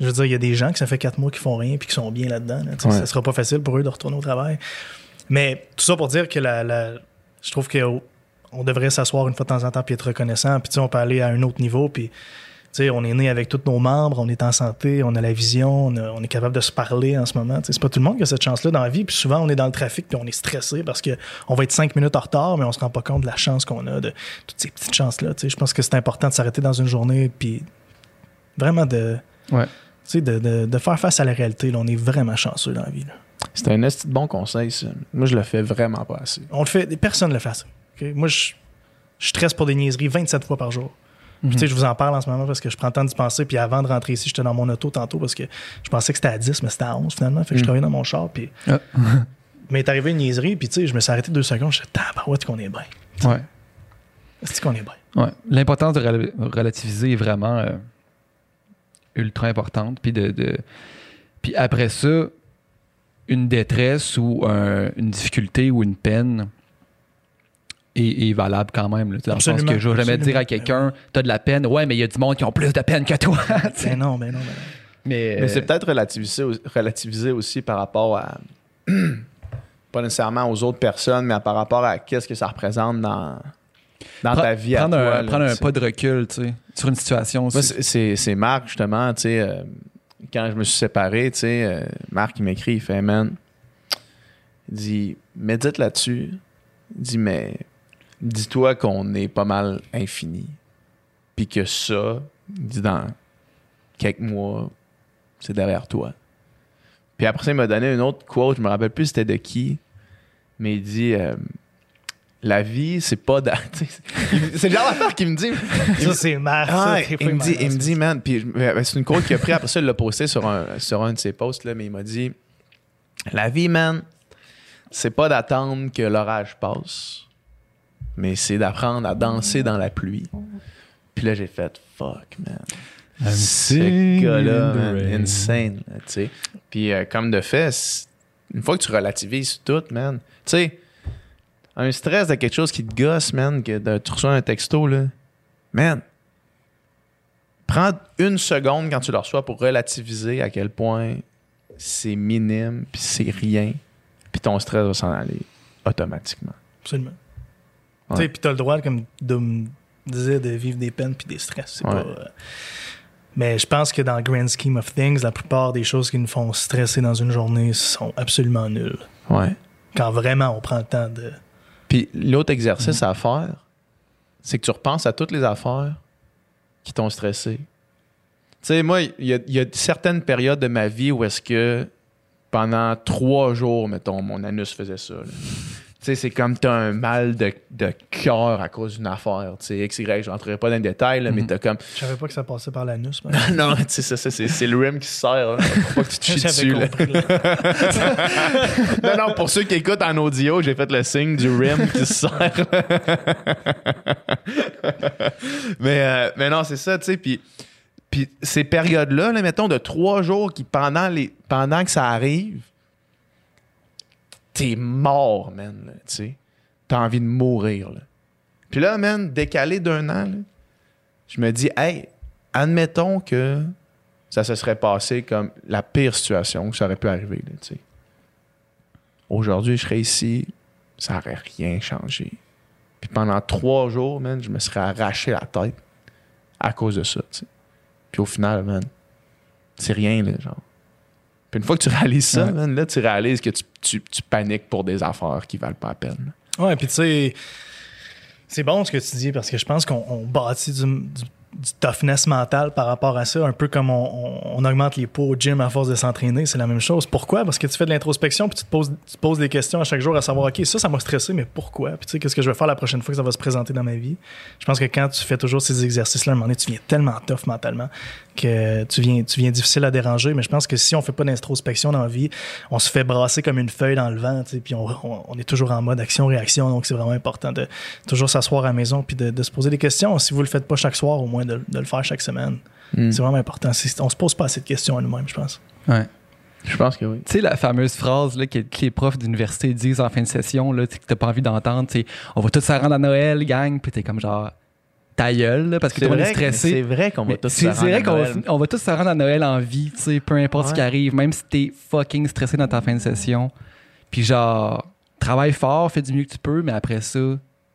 je veux dire, il y a des gens qui ça fait quatre mois qui font rien puis qui sont bien là-dedans. là. Ouais. Ça sera pas facile pour eux de retourner au travail. Mais tout ça pour dire que la, la- je trouve que on devrait s'asseoir une fois de temps en temps puis être reconnaissant. Puis on peut aller à un autre niveau. Puis on est né avec tous nos membres, on est en santé, on a la vision, on, a- on est capable de se parler en ce moment. C'est pas tout le monde qui a cette chance-là dans la vie. Puis souvent, on est dans le trafic puis on est stressé parce que on va être cinq minutes en retard, mais on se rend pas compte de la chance qu'on a, de toutes ces petites chances-là. Je pense que c'est important de s'arrêter dans une journée puis vraiment de, Ouais. de, de- de faire face à la réalité. là. On est vraiment chanceux dans la vie. C'est un esti bon conseil, ça. Moi, je le fais vraiment pas assez. On le fait, personne ne le fait. assez? Moi, je, je stresse pour des niaiseries 27 fois par jour. Puis, tu sais, je vous en parle en ce moment parce que je prends le temps d'y penser. Puis avant de rentrer ici, j'étais dans mon auto tantôt parce que je pensais que c'était à 10, mais c'était à 11 finalement. Fait que je travaillais dans mon char. Puis, Ah. mais est arrivé une niaiserie. Puis, tu sais, je me suis arrêté deux secondes. Je suis tabarouette qu'on est bien. Ouais. C'est qu'on est bien? Ouais. L'importance de rela- relativiser est vraiment euh, ultra importante. Puis, de, de- puis après ça, une détresse ou un- une difficulté ou une peine est, est valable quand même. là. Dans le sens que je vais jamais absolument. dire à quelqu'un, t'as de la peine. Ouais, mais il y a du monde qui ont plus de peine que toi. Tu sais. Ben non, ben non, ben non. mais Mais c'est peut-être relativisé, relativisé aussi par rapport à. pas nécessairement aux autres personnes, mais par rapport à qu'est-ce que ça représente dans, dans pre- ta vie à prendre toi. un, là, prendre un pas de recul tu sais, sur une situation aussi. C'est- Marc, justement, tu sais, euh, quand je me suis séparé, tu sais, euh, Marc, il m'écrit, il fait, man, il dit, médite là-dessus. Il dit, mais dis-toi qu'on est pas mal infini. Puis que ça, dit, dans quelques mois, c'est derrière toi. Puis après ça, il m'a donné une autre quote, je me rappelle plus c'était de qui, mais il dit, euh, la vie, c'est pas... c'est le genre d'affaire qu'il me dit. Ça, c'est marre. Ah, fois, il me dit, il me dit, man, puis ben, c'est une quote qu'il a pris après ça, il l'a posté sur un, sur un de ses posts, là, mais il m'a dit La vie, man, c'est pas d'attendre que l'orage passe, mais c'est d'apprendre à danser dans la pluie. Puis là, j'ai fait fuck, man. I'm Ce gars-là, insane, tu sais. Puis euh, comme de fait, une fois que tu relativises tout, man, tu sais, un stress de quelque chose qui te gosse, man, que de- tu reçois un texto, là, man, prends une seconde quand tu le reçois pour relativiser à quel point c'est minime, puis c'est rien, puis ton stress va s'en aller automatiquement. Absolument. Tu sais, puis t'as le droit, comme Dom disait, de vivre des peines puis des stress. C'est Ouais. pas, euh, Mais je pense que dans le grand scheme of things, la plupart des choses qui nous font stresser dans une journée sont absolument nulles. Ouais. Quand vraiment on prend le temps de. Puis l'autre exercice à faire, c'est que tu repenses à toutes les affaires qui t'ont stressé. Tu sais, moi, il y, a- il y a certaines périodes de ma vie où est-ce que pendant trois jours, mettons, mon anus faisait ça. là. Sais, c'est comme t'as un mal de, de cœur à cause d'une affaire. Tu sais, X, Y, je rentrerai pas dans les détails, là, mais t'as comme. Je savais pas que ça passait par l'anus. mais- non, tu sais, ça, ça, c'est, le rim qui se sert. là. Faut pas que tu te chies dessus. là. compris. là. non, non, pour ceux qui écoutent en audio, j'ai fait le signe du rim qui se sert. mais, euh, mais non, c'est ça, tu sais. Puis, puis ces périodes-là, là, mettons, de trois jours qui, pendant, les, pendant que ça arrive, t'es mort, man. T'as envie de mourir, là. Puis là, man, décalé d'un an, je me dis, hey, admettons que ça se serait passé comme la pire situation que ça aurait pu arriver, là. Aujourd'hui, je serais ici, ça n'aurait rien changé. Puis pendant trois jours, man, je me serais arraché la tête à cause de ça, tu sais. Puis au final, man, c'est rien, là, genre. Puis une fois que tu réalises ça, Ouais. man, là, tu réalises que tu, tu- tu paniques pour des affaires qui valent pas la peine. Ouais, puis tu sais, c'est bon ce que tu dis parce que je pense qu'on on bâtit du, du- du toughness mental par rapport à ça, un peu comme on, on- augmente les poids au gym à force de s'entraîner, c'est la même chose. Pourquoi? Parce que tu fais de l'introspection puis tu te, poses, tu poses des questions à chaque jour à savoir, OK, ça, ça m'a stressé, mais pourquoi? Puis tu sais, qu'est-ce que je vais faire la prochaine fois que ça va se présenter dans ma vie? Je pense que quand tu fais toujours ces exercices-là, à un moment donné, tu viens tellement tough mentalement que tu viens, tu viens difficile à déranger. Mais je pense que si on fait pas d'introspection dans la vie, on se fait brasser comme une feuille dans le vent, tu sais, puis on, on- on est toujours en mode action-réaction. Donc, c'est vraiment important de toujours s'asseoir à la maison puis de, de se poser des questions. Si vous le faites pas chaque soir, au moins de, de le faire chaque semaine. Mm. C'est vraiment important. C'est- On se pose pas assez de questions à nous-mêmes, je pense. Ouais. Je pense que oui. Tu sais, la fameuse phrase là, que, que les profs d'université disent en fin de session, là, que t'as pas envie d'entendre, sais, on va tous se rendre à Noël, gang, puis t'es comme genre, ta gueule, là, parce que tout le monde est c'est stressé. vrai qu'on va tous C'est se c'est vrai rendre à qu'on va, tous se rendre à Noël en vie, tu sais, peu importe ce qui arrive, même si t'es fucking stressé dans ta fin de session. Puis genre, travaille fort, fais du mieux que tu peux, mais après ça,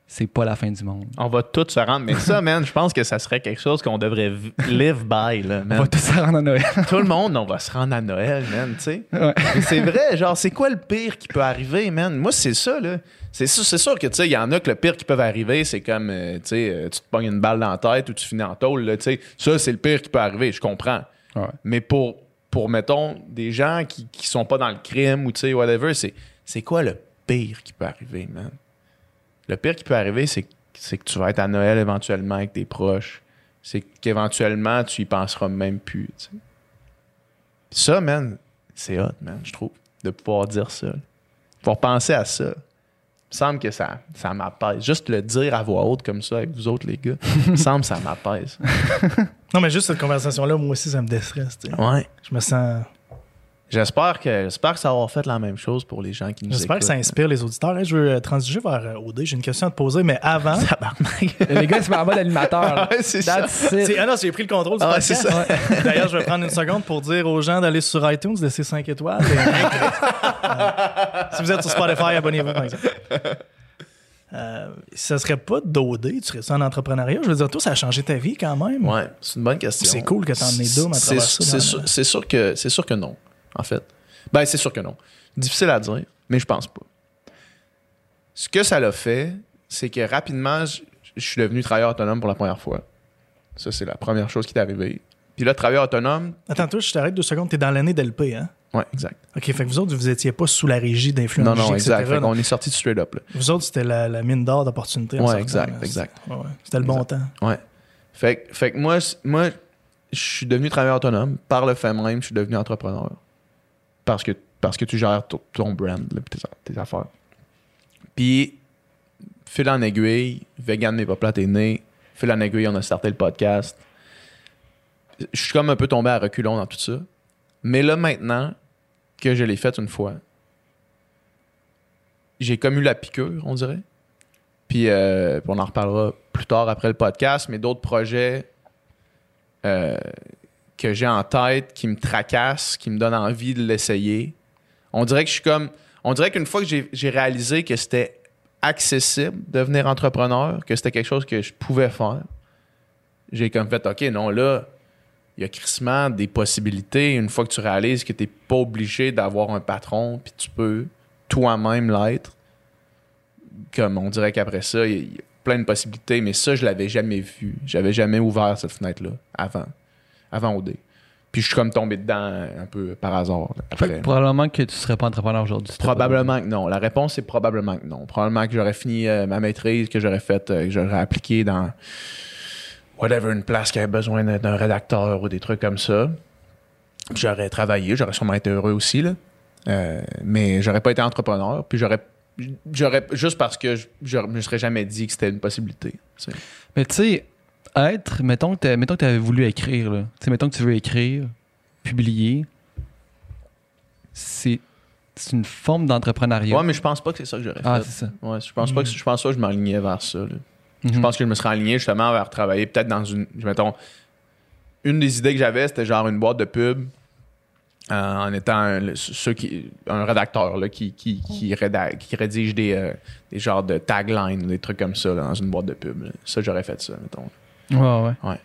c'est pas la fin du monde. On va tous se rendre. Mais ça, man, je pense que ça serait quelque chose qu'on devrait live by, là, On man. va tous se rendre à Noël. Tout le monde, on va se rendre à Noël, man, tu sais. Ouais. C'est vrai, genre, c'est quoi le pire qui peut arriver, man? Moi, c'est ça, là. C'est sûr, c'est sûr que, tu sais, il y en a que le pire qui peut arriver, c'est comme, euh, tu sais, euh, tu te pognes une balle dans la tête ou tu finis en tôle, là, tu sais. Ça, c'est le pire qui peut arriver, je comprends. Ouais. Mais pour, pour mettons, des gens qui, qui sont pas dans le crime ou, tu sais, whatever, c'est, c'est quoi le pire qui peut arriver, man? Le pire qui peut arriver, c'est, que tu vas être à Noël éventuellement avec tes proches, c'est qu'éventuellement, tu y penseras même plus. Ça, man, c'est hot, man, je trouve, de pouvoir dire ça. Pour penser à ça. Il me semble que ça, ça m'apaise. Juste le dire à voix haute comme ça avec vous autres, les gars, il me semble que ça m'apaise. Non, mais juste cette conversation-là, moi aussi, ça me déstresse. tu sais. Ouais. Je me sens. J'espère que, j'espère que ça aura fait la même chose pour les gens qui nous J'espère que ça inspire les auditeurs. Hey, je veux euh, transiger vers euh, OD. J'ai une question à te poser, mais avant. Les gars, c'est en mode animateur. Ouais, c'est ça. Ah non, j'ai pris le contrôle du Ah podcast. Ouais. D'ailleurs, je vais prendre une seconde pour dire aux gens d'aller sur iTunes, de laisser 5 étoiles. et- Euh, si vous êtes sur Spotify, abonnez-vous, par exemple. Euh, ça serait pas d'OD, tu serais ça en entrepreneuriat? Je veux dire, toi, ça a changé ta vie quand même. Ouais, c'est une bonne question. C'est cool que t'en aies Doom à C'est- travers ça C'est dans sûr, le- c'est sûr que c'est sûr que non, en fait. Ben c'est sûr que non. Difficile à dire, mais je pense pas. Ce que ça l'a fait, c'est que rapidement, je, je suis devenu travailleur autonome pour la première fois. Ça, c'est la première chose qui est arrivée. Puis là, travailleur autonome, Attends, toi, je t'arrête deux secondes. T'es dans l'année d'LP, hein? ouais, exact. OK, fait que vous autres, vous étiez pas sous la régie d'influence. Non, non, exact. Fait qu'on est sorti de straight up. Là. Vous autres, c'était la, la mine d'or d'opportunités. Ouais, exact, là. exact. Ouais. C'était le bon Exact. temps. Ouais. Fait, que- fait que moi, moi, je suis devenu travailleur autonome. Par le fait même, je suis devenu entrepreneur. Parce que, parce que tu gères ton, brand, tes, affaires. Puis, fil en aiguille, Vegan n'est pas plate est né. Fil en aiguille, on a starté le podcast. Je suis comme un peu tombé à reculons dans tout ça. Mais là, maintenant que je l'ai fait une fois, j'ai comme eu la piqûre, on dirait. Puis, euh, on en reparlera plus tard après le podcast, mais d'autres projets euh, que j'ai en tête qui me tracassent, qui me donnent envie de l'essayer. On dirait que je suis comme. On dirait qu'une fois que j'ai réalisé que c'était accessible de devenir entrepreneur, que c'était quelque chose que je pouvais faire, j'ai comme fait OK, non, là, il y a crissement des possibilités une fois que tu réalises que tu n'es pas obligé d'avoir un patron, puis tu peux toi-même l'être comme on dirait qu'après ça, il y, y a plein de possibilités, mais ça, je l'avais jamais vu. J'avais jamais ouvert cette fenêtre-là avant, avant OD. Puis je suis comme tombé dedans un peu par hasard. là, Fait après. que probablement que tu serais pas entrepreneur aujourd'hui. Probablement que non. La réponse est probablement que non. Probablement que j'aurais fini euh, ma maîtrise, que j'aurais fait, euh, que j'aurais appliqué dans whatever, une place qui avait besoin d'un- rédacteur ou des trucs comme ça. J'aurais travaillé, j'aurais sûrement été heureux aussi, là. Euh, mais j'aurais pas été entrepreneur, puis j'aurais j'aurais juste parce que je, je me serais jamais dit que c'était une possibilité. Mais tu sais, être, mettons que tu avais voulu écrire, là. Tu sais, mettons que tu veux écrire, publier, c'est c'est une forme d'entrepreneuriat. Ouais, mais je pense pas que c'est ça que j'aurais ah, fait. c'est ça. Ouais, je pense pas que je pense pas que je m'alignais vers ça. là. Je Mhm. pense que je me serais aligné justement vers travailler peut-être dans une. Mettons, une des idées que j'avais, c'était genre une boîte de pub euh, en étant un, le- ceux qui, un rédacteur là, qui, qui, qui, rédige des, euh, des genres de taglines, des trucs comme ça là, dans une boîte de pub. là. Ça, j'aurais fait ça, mettons. Ouais, ouais. Ouais.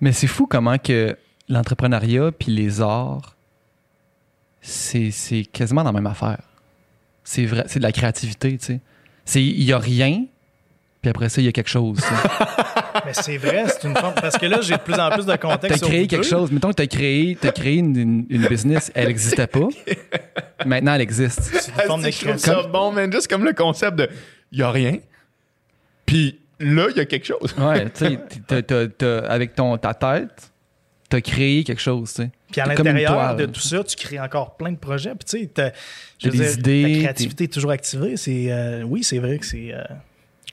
Mais c'est fou comment que l'entrepreneuriat puis les arts, c'est c'est quasiment la même affaire. C'est vrai, c'est de la créativité, tu sais. C'est il y a rien, puis après ça il y a quelque chose. Mais c'est vrai, c'est une forme. Parce que là, j'ai de plus en plus de contexte. T'as créé quelque deux. chose. Mettons que t'as créé, as créé une, une- une business, elle n'existait pas. Maintenant, elle existe. C'est une forme Ah, ça bon, man. Juste comme le concept de il y a rien, puis là, il y a quelque chose. Ouais, tu sais, t'as- t'as- t'as- avec ton, ta tête, t'as créé quelque chose, tu sais. Puis à l'intérieur toile. de tout ça, tu crées encore plein de projets. Puis tu sais, des dire, idées, Ta créativité est toujours activée. C'est, euh, oui, c'est vrai que c'est. euh,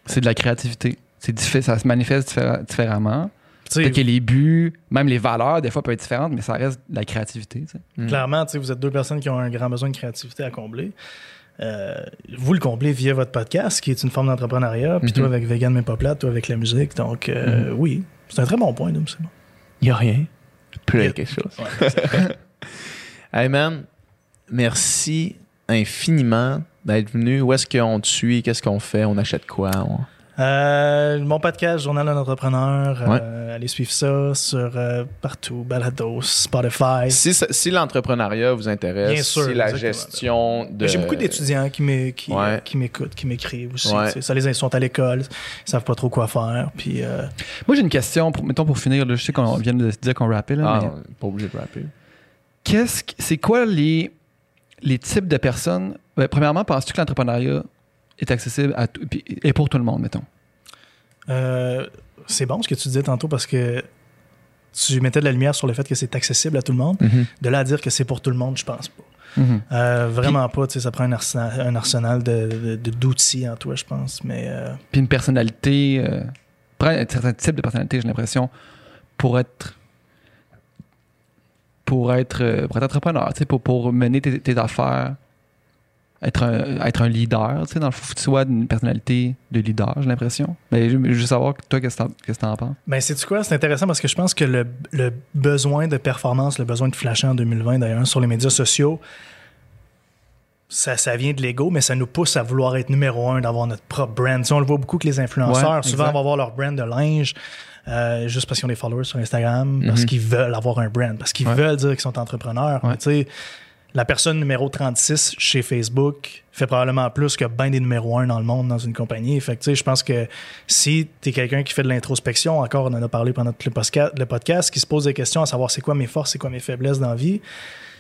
C'est de la créativité. C'est ça se manifeste diffé- différemment. tu sais, Peut-être que les buts, même les valeurs, des fois, peuvent être différentes, mais ça reste de la créativité. tu sais. Clairement, tu sais, vous êtes deux personnes qui ont un grand besoin de créativité à combler. Euh, vous le comblez via votre podcast, qui est une forme d'entrepreneuriat. Puis Mhm. toi, avec Vegan mais pas plate, toi, avec la musique. Donc, euh, oui, c'est un très bon point, Dom, c'est bon. Il y a rien. Y a quelque chose. hey man, merci infiniment d'être venu. Où est-ce qu'on te suit? Qu'est-ce qu'on fait? On achète quoi? On- Euh, mon podcast, Journal d'un entrepreneur, Ouais. euh, allez suivre ça sur euh, partout, Balados, Spotify. Si, l'entrepreneuriat vous intéresse, Bien sûr, si la gestion de. J'ai beaucoup d'étudiants qui m'é- qui, Ouais. qui m'écoutent, qui m'écrivent aussi. Ouais. tu sais. Ça les ils sont à l'école, ils savent pas trop quoi faire. Puis euh, Moi, j'ai une question, pour, mettons pour finir. là, je sais qu'on vient de se dire qu'on rappait, là, Ah, mais pas obligé de rapper. qu'est-ce que- c'est quoi les, les types de personnes? Ben, premièrement, penses-tu que l'entrepreneuriat est accessible à tout, puis- et pour tout le monde, mettons? Euh, c'est bon ce que tu disais tantôt parce que tu mettais de la lumière sur le fait que c'est accessible à tout le monde. Mhm. De là à dire que c'est pour tout le monde, je pense pas. Mhm. Euh, vraiment pas. tu sais, Ça prend un arsenal, un arsenal de- de- d'outils en toi, je pense. Mais euh, Puis une personnalité, un certain type de personnalité, j'ai l'impression, pour être pour être, pour être entrepreneur, pour, pour mener tes, tes affaires, être un, être un leader, tu sais, dans le fond, faut que tu sois une personnalité de leader, j'ai l'impression. Mais je, veux savoir, toi, qu'est-ce que t'en- penses? Ben, c'est quoi? C'est intéressant parce que je pense que le, le besoin de performance, le besoin de flasher en 2020, d'ailleurs, sur les médias sociaux, ça, ça vient de l'ego, mais ça nous pousse à vouloir être numéro un, d'avoir notre propre brand. Tu sais, on le voit beaucoup que les influenceurs, Ouais, souvent, exact. vont avoir leur brand de linge. euh, juste parce qu'ils ont des followers sur Instagram, parce Mhm. qu'ils veulent avoir un brand, parce qu'ils Ouais. veulent dire qu'ils sont entrepreneurs. Ouais. Tu sais, la personne numéro 36 chez Facebook fait probablement plus que bien des numéros 1 dans le monde dans une compagnie. Fait que, tu sais, je pense que si tu es quelqu'un qui fait de l'introspection, encore, on en a parlé pendant le podcast, qui se pose des questions à savoir c'est quoi mes forces, c'est quoi mes faiblesses dans la vie.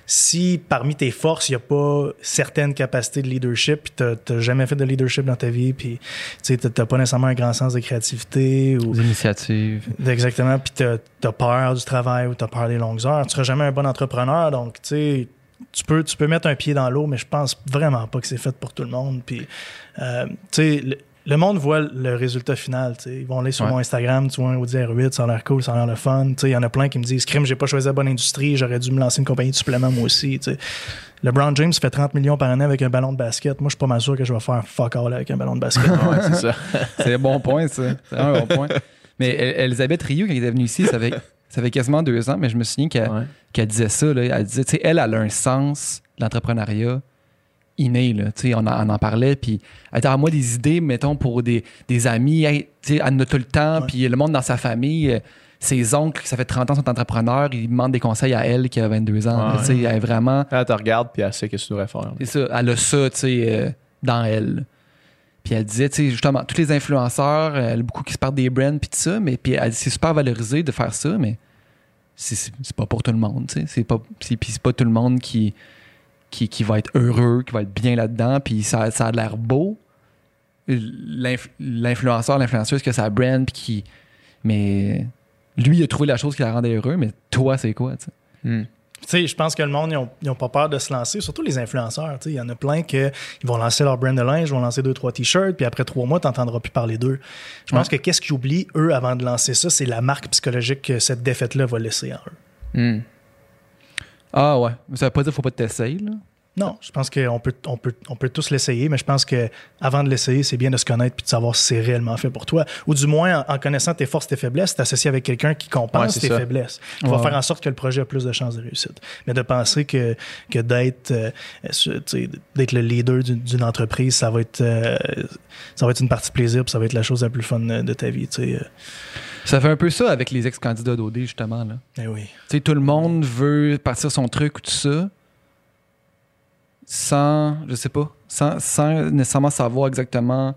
Si parmi tes forces, il n'y a pas certaines capacités de leadership, puis tu n'as jamais fait de leadership dans ta vie, puis tu n'as pas nécessairement un grand sens de créativité ou Des initiatives. Exactement. Puis t'as as peur du travail ou t'as peur des longues heures. Tu seras jamais un bon entrepreneur. Donc, tu sais, tu peux, tu peux mettre un pied dans l'eau, mais je pense vraiment pas que c'est fait pour tout le monde. Puis, euh, tu sais, le, le monde voit le résultat final. tu sais. Ils vont aller sur Ouais. mon Instagram, tu vois un Audi R8, ça a l'air cool, ça a l'air le fun. Tu sais, Il y en a plein qui me disent Crime, j'ai pas choisi la bonne industrie, j'aurais dû me lancer une compagnie de suppléments moi aussi. tu sais. LeBron James fait 30 millions par année avec un ballon de basket. Moi, je suis pas mal sûr que je vais faire fuck all avec un ballon de basket. Ouais, c'est ça. C'est un bon point, ça. C'est un bon point. Mais El- Elisabeth Rioux, quand elle est venue ici, ça fait, ça fait quasiment deux ans, mais je me souviens qu'elle Ouais. disait ça. Là. Elle disait, tu sais, elle, elle a un sens, l'entrepreneuriat, inné. Là. Tu sais, On, en- on en parlait, puis elle était à moi des idées, mettons, pour des, des amis. Hey, tu sais, elle en a tout le temps, puis le monde dans sa famille. euh, Ses oncles, ça fait 30 ans, sont entrepreneurs, ils demandent des conseils à elle qui a 22 ans. Ouais. Tu sais, Elle est vraiment. Elle te regarde, puis elle sait que tu devrais faire. C'est ça, elle a ça, tu sais, euh, dans elle. Puis elle disait, tu sais, justement, tous les influenceurs, euh, beaucoup qui se partent des brands, puis tout ça, mais puis elle c'est super valorisé de faire ça, mais c'est- pas pour tout le monde, tu sais. C'est pas, c'est- pas tout le monde qui, qui, va être heureux, qui va être bien là-dedans, puis ça, ça a l'air beau. L'inf- L'influenceur, l'influenceuse, que ça brand, puis qui. Mais lui, il a trouvé la chose qui la rendait heureux, mais toi, c'est quoi, tu sais? Tu sais, je pense que le monde, ils ont, ils ont pas peur de se lancer, surtout les influenceurs. tu sais. Il y en a plein qui vont lancer leur brand de linge, vont lancer deux, trois t-shirts, puis après trois mois, tu n'entendras plus parler d'eux. Je pense que qu'est-ce qu'ils oublient, eux, avant de lancer ça, c'est la marque psychologique que cette défaite-là va laisser en eux. Hmm. Ah ouais, ça veut pas dire qu'il faut pas t'essayer, là. Non, je pense qu'on peut, on peut, on peut tous l'essayer, mais je pense que avant de l'essayer, c'est bien de se connaître puis de savoir si c'est réellement fait pour toi. Ou du moins, en, en connaissant tes forces, tes faiblesses, t'associer avec quelqu'un qui compense tes ça. faiblesses. Qui va Ouais. faire en sorte que le projet a plus de chances de réussite. Mais de penser que, que d'être, euh, ce- tu sais, d'être le leader d'une, entreprise, ça va être, euh, ça va être une partie plaisir, puis ça va être la chose la plus fun de de ta vie. Tu sais. euh. Ça fait un peu ça avec les ex-candidats d'OD, justement, là. Eh oui. Tu sais, tout le monde veut partir son truc ou tout ça sans, je sais pas, sans, sans nécessairement savoir exactement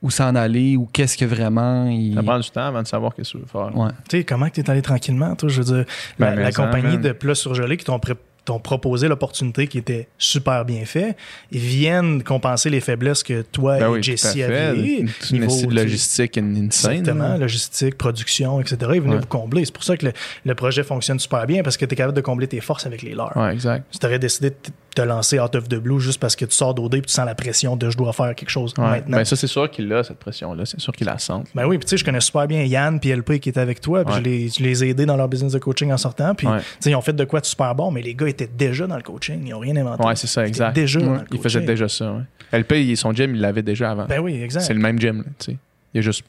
où s'en aller ou qu'est-ce que vraiment il... Ça prend du temps avant de savoir qu'est-ce que tu veux faire. Ouais. Tu sais, comment tu es allé tranquillement, toi? Je veux dire, la, Ben, la compagnie de plats surgelés qui t'ont pré- t'ont proposé l'opportunité qui était super bien fait, ils viennent compenser les faiblesses que toi Ben et oui, aviez. C'est une de logistique in- insane. Exactement, là. logistique, production, etc. Ils venaient Ouais. vous combler. C'est pour ça que le, le projet fonctionne super bien parce que tu es capable de combler tes forces avec les leurs. Ouais, exact. Si tu aurais décidé de te lancer out of the blue juste parce que tu sors d'OD et tu sens la pression de je dois faire quelque chose Ouais. maintenant. Ben, ça, c'est sûr qu'il a cette pression-là. C'est sûr qu'il la sent. Ben oui, puis tu sais, je connais super bien Yann puis LP qui étaient avec toi, puis je, les, je les ai aidés dans leur business de coaching en sortant, puis Ouais. tu sais, ils ont fait de quoi de super bon, mais les gars étaient déjà dans le coaching, ils n'ont rien inventé. Ouais, c'est ça, exact. déjà dans Ouais. le Il faisait déjà ça. Ouais. LP, son gym, il l'avait déjà avant. Ben oui, exact. c'est le même gym. là, tu sais. Il a juste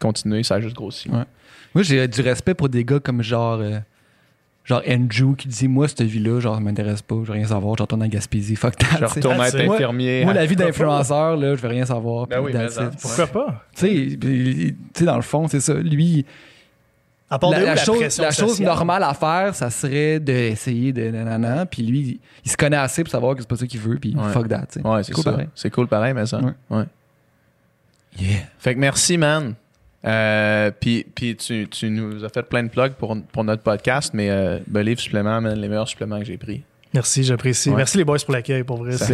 continué, ça a juste grossi. Ouais. Moi, j'ai du respect pour des gars comme genre... euh, Genre Andrew qui dit Moi, cette vie-là, genre, ça m'intéresse pas, je veux rien savoir, je retourne en Gaspésie, fuck that. Je retourne Ah, être moi- infirmier. Moi, la vie d'influenceur, là, je veux rien savoir. Ben oui, mais Pourquoi pas? Tu sais, dans le fond, c'est ça. Lui, À part de la, où, la chose, la normale à faire, ça serait d'essayer de nanana, puis lui, il, il se connaît assez pour savoir que c'est pas ça qu'il veut, puis Ouais. fuck that. Ouais, c'est cool ça. pareil. C'est cool pareil, mais ça. Ouais. Ouais. Yeah. Fait que merci, man. Euh, puis puis tu, tu nous as fait plein de plugs pour, pour notre podcast, mais euh, Believe Supplément, man, les meilleurs suppléments que j'ai pris. Merci, j'apprécie. Ouais. Merci les boys pour l'accueil, pour vrai. Ça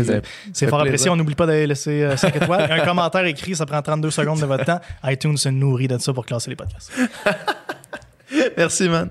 C'est fort apprécié. On n'oublie pas d'aller laisser 5 étoiles. Un commentaire écrit, ça prend 32 secondes de votre temps. iTunes se nourrit de ça pour classer les podcasts. Merci, man.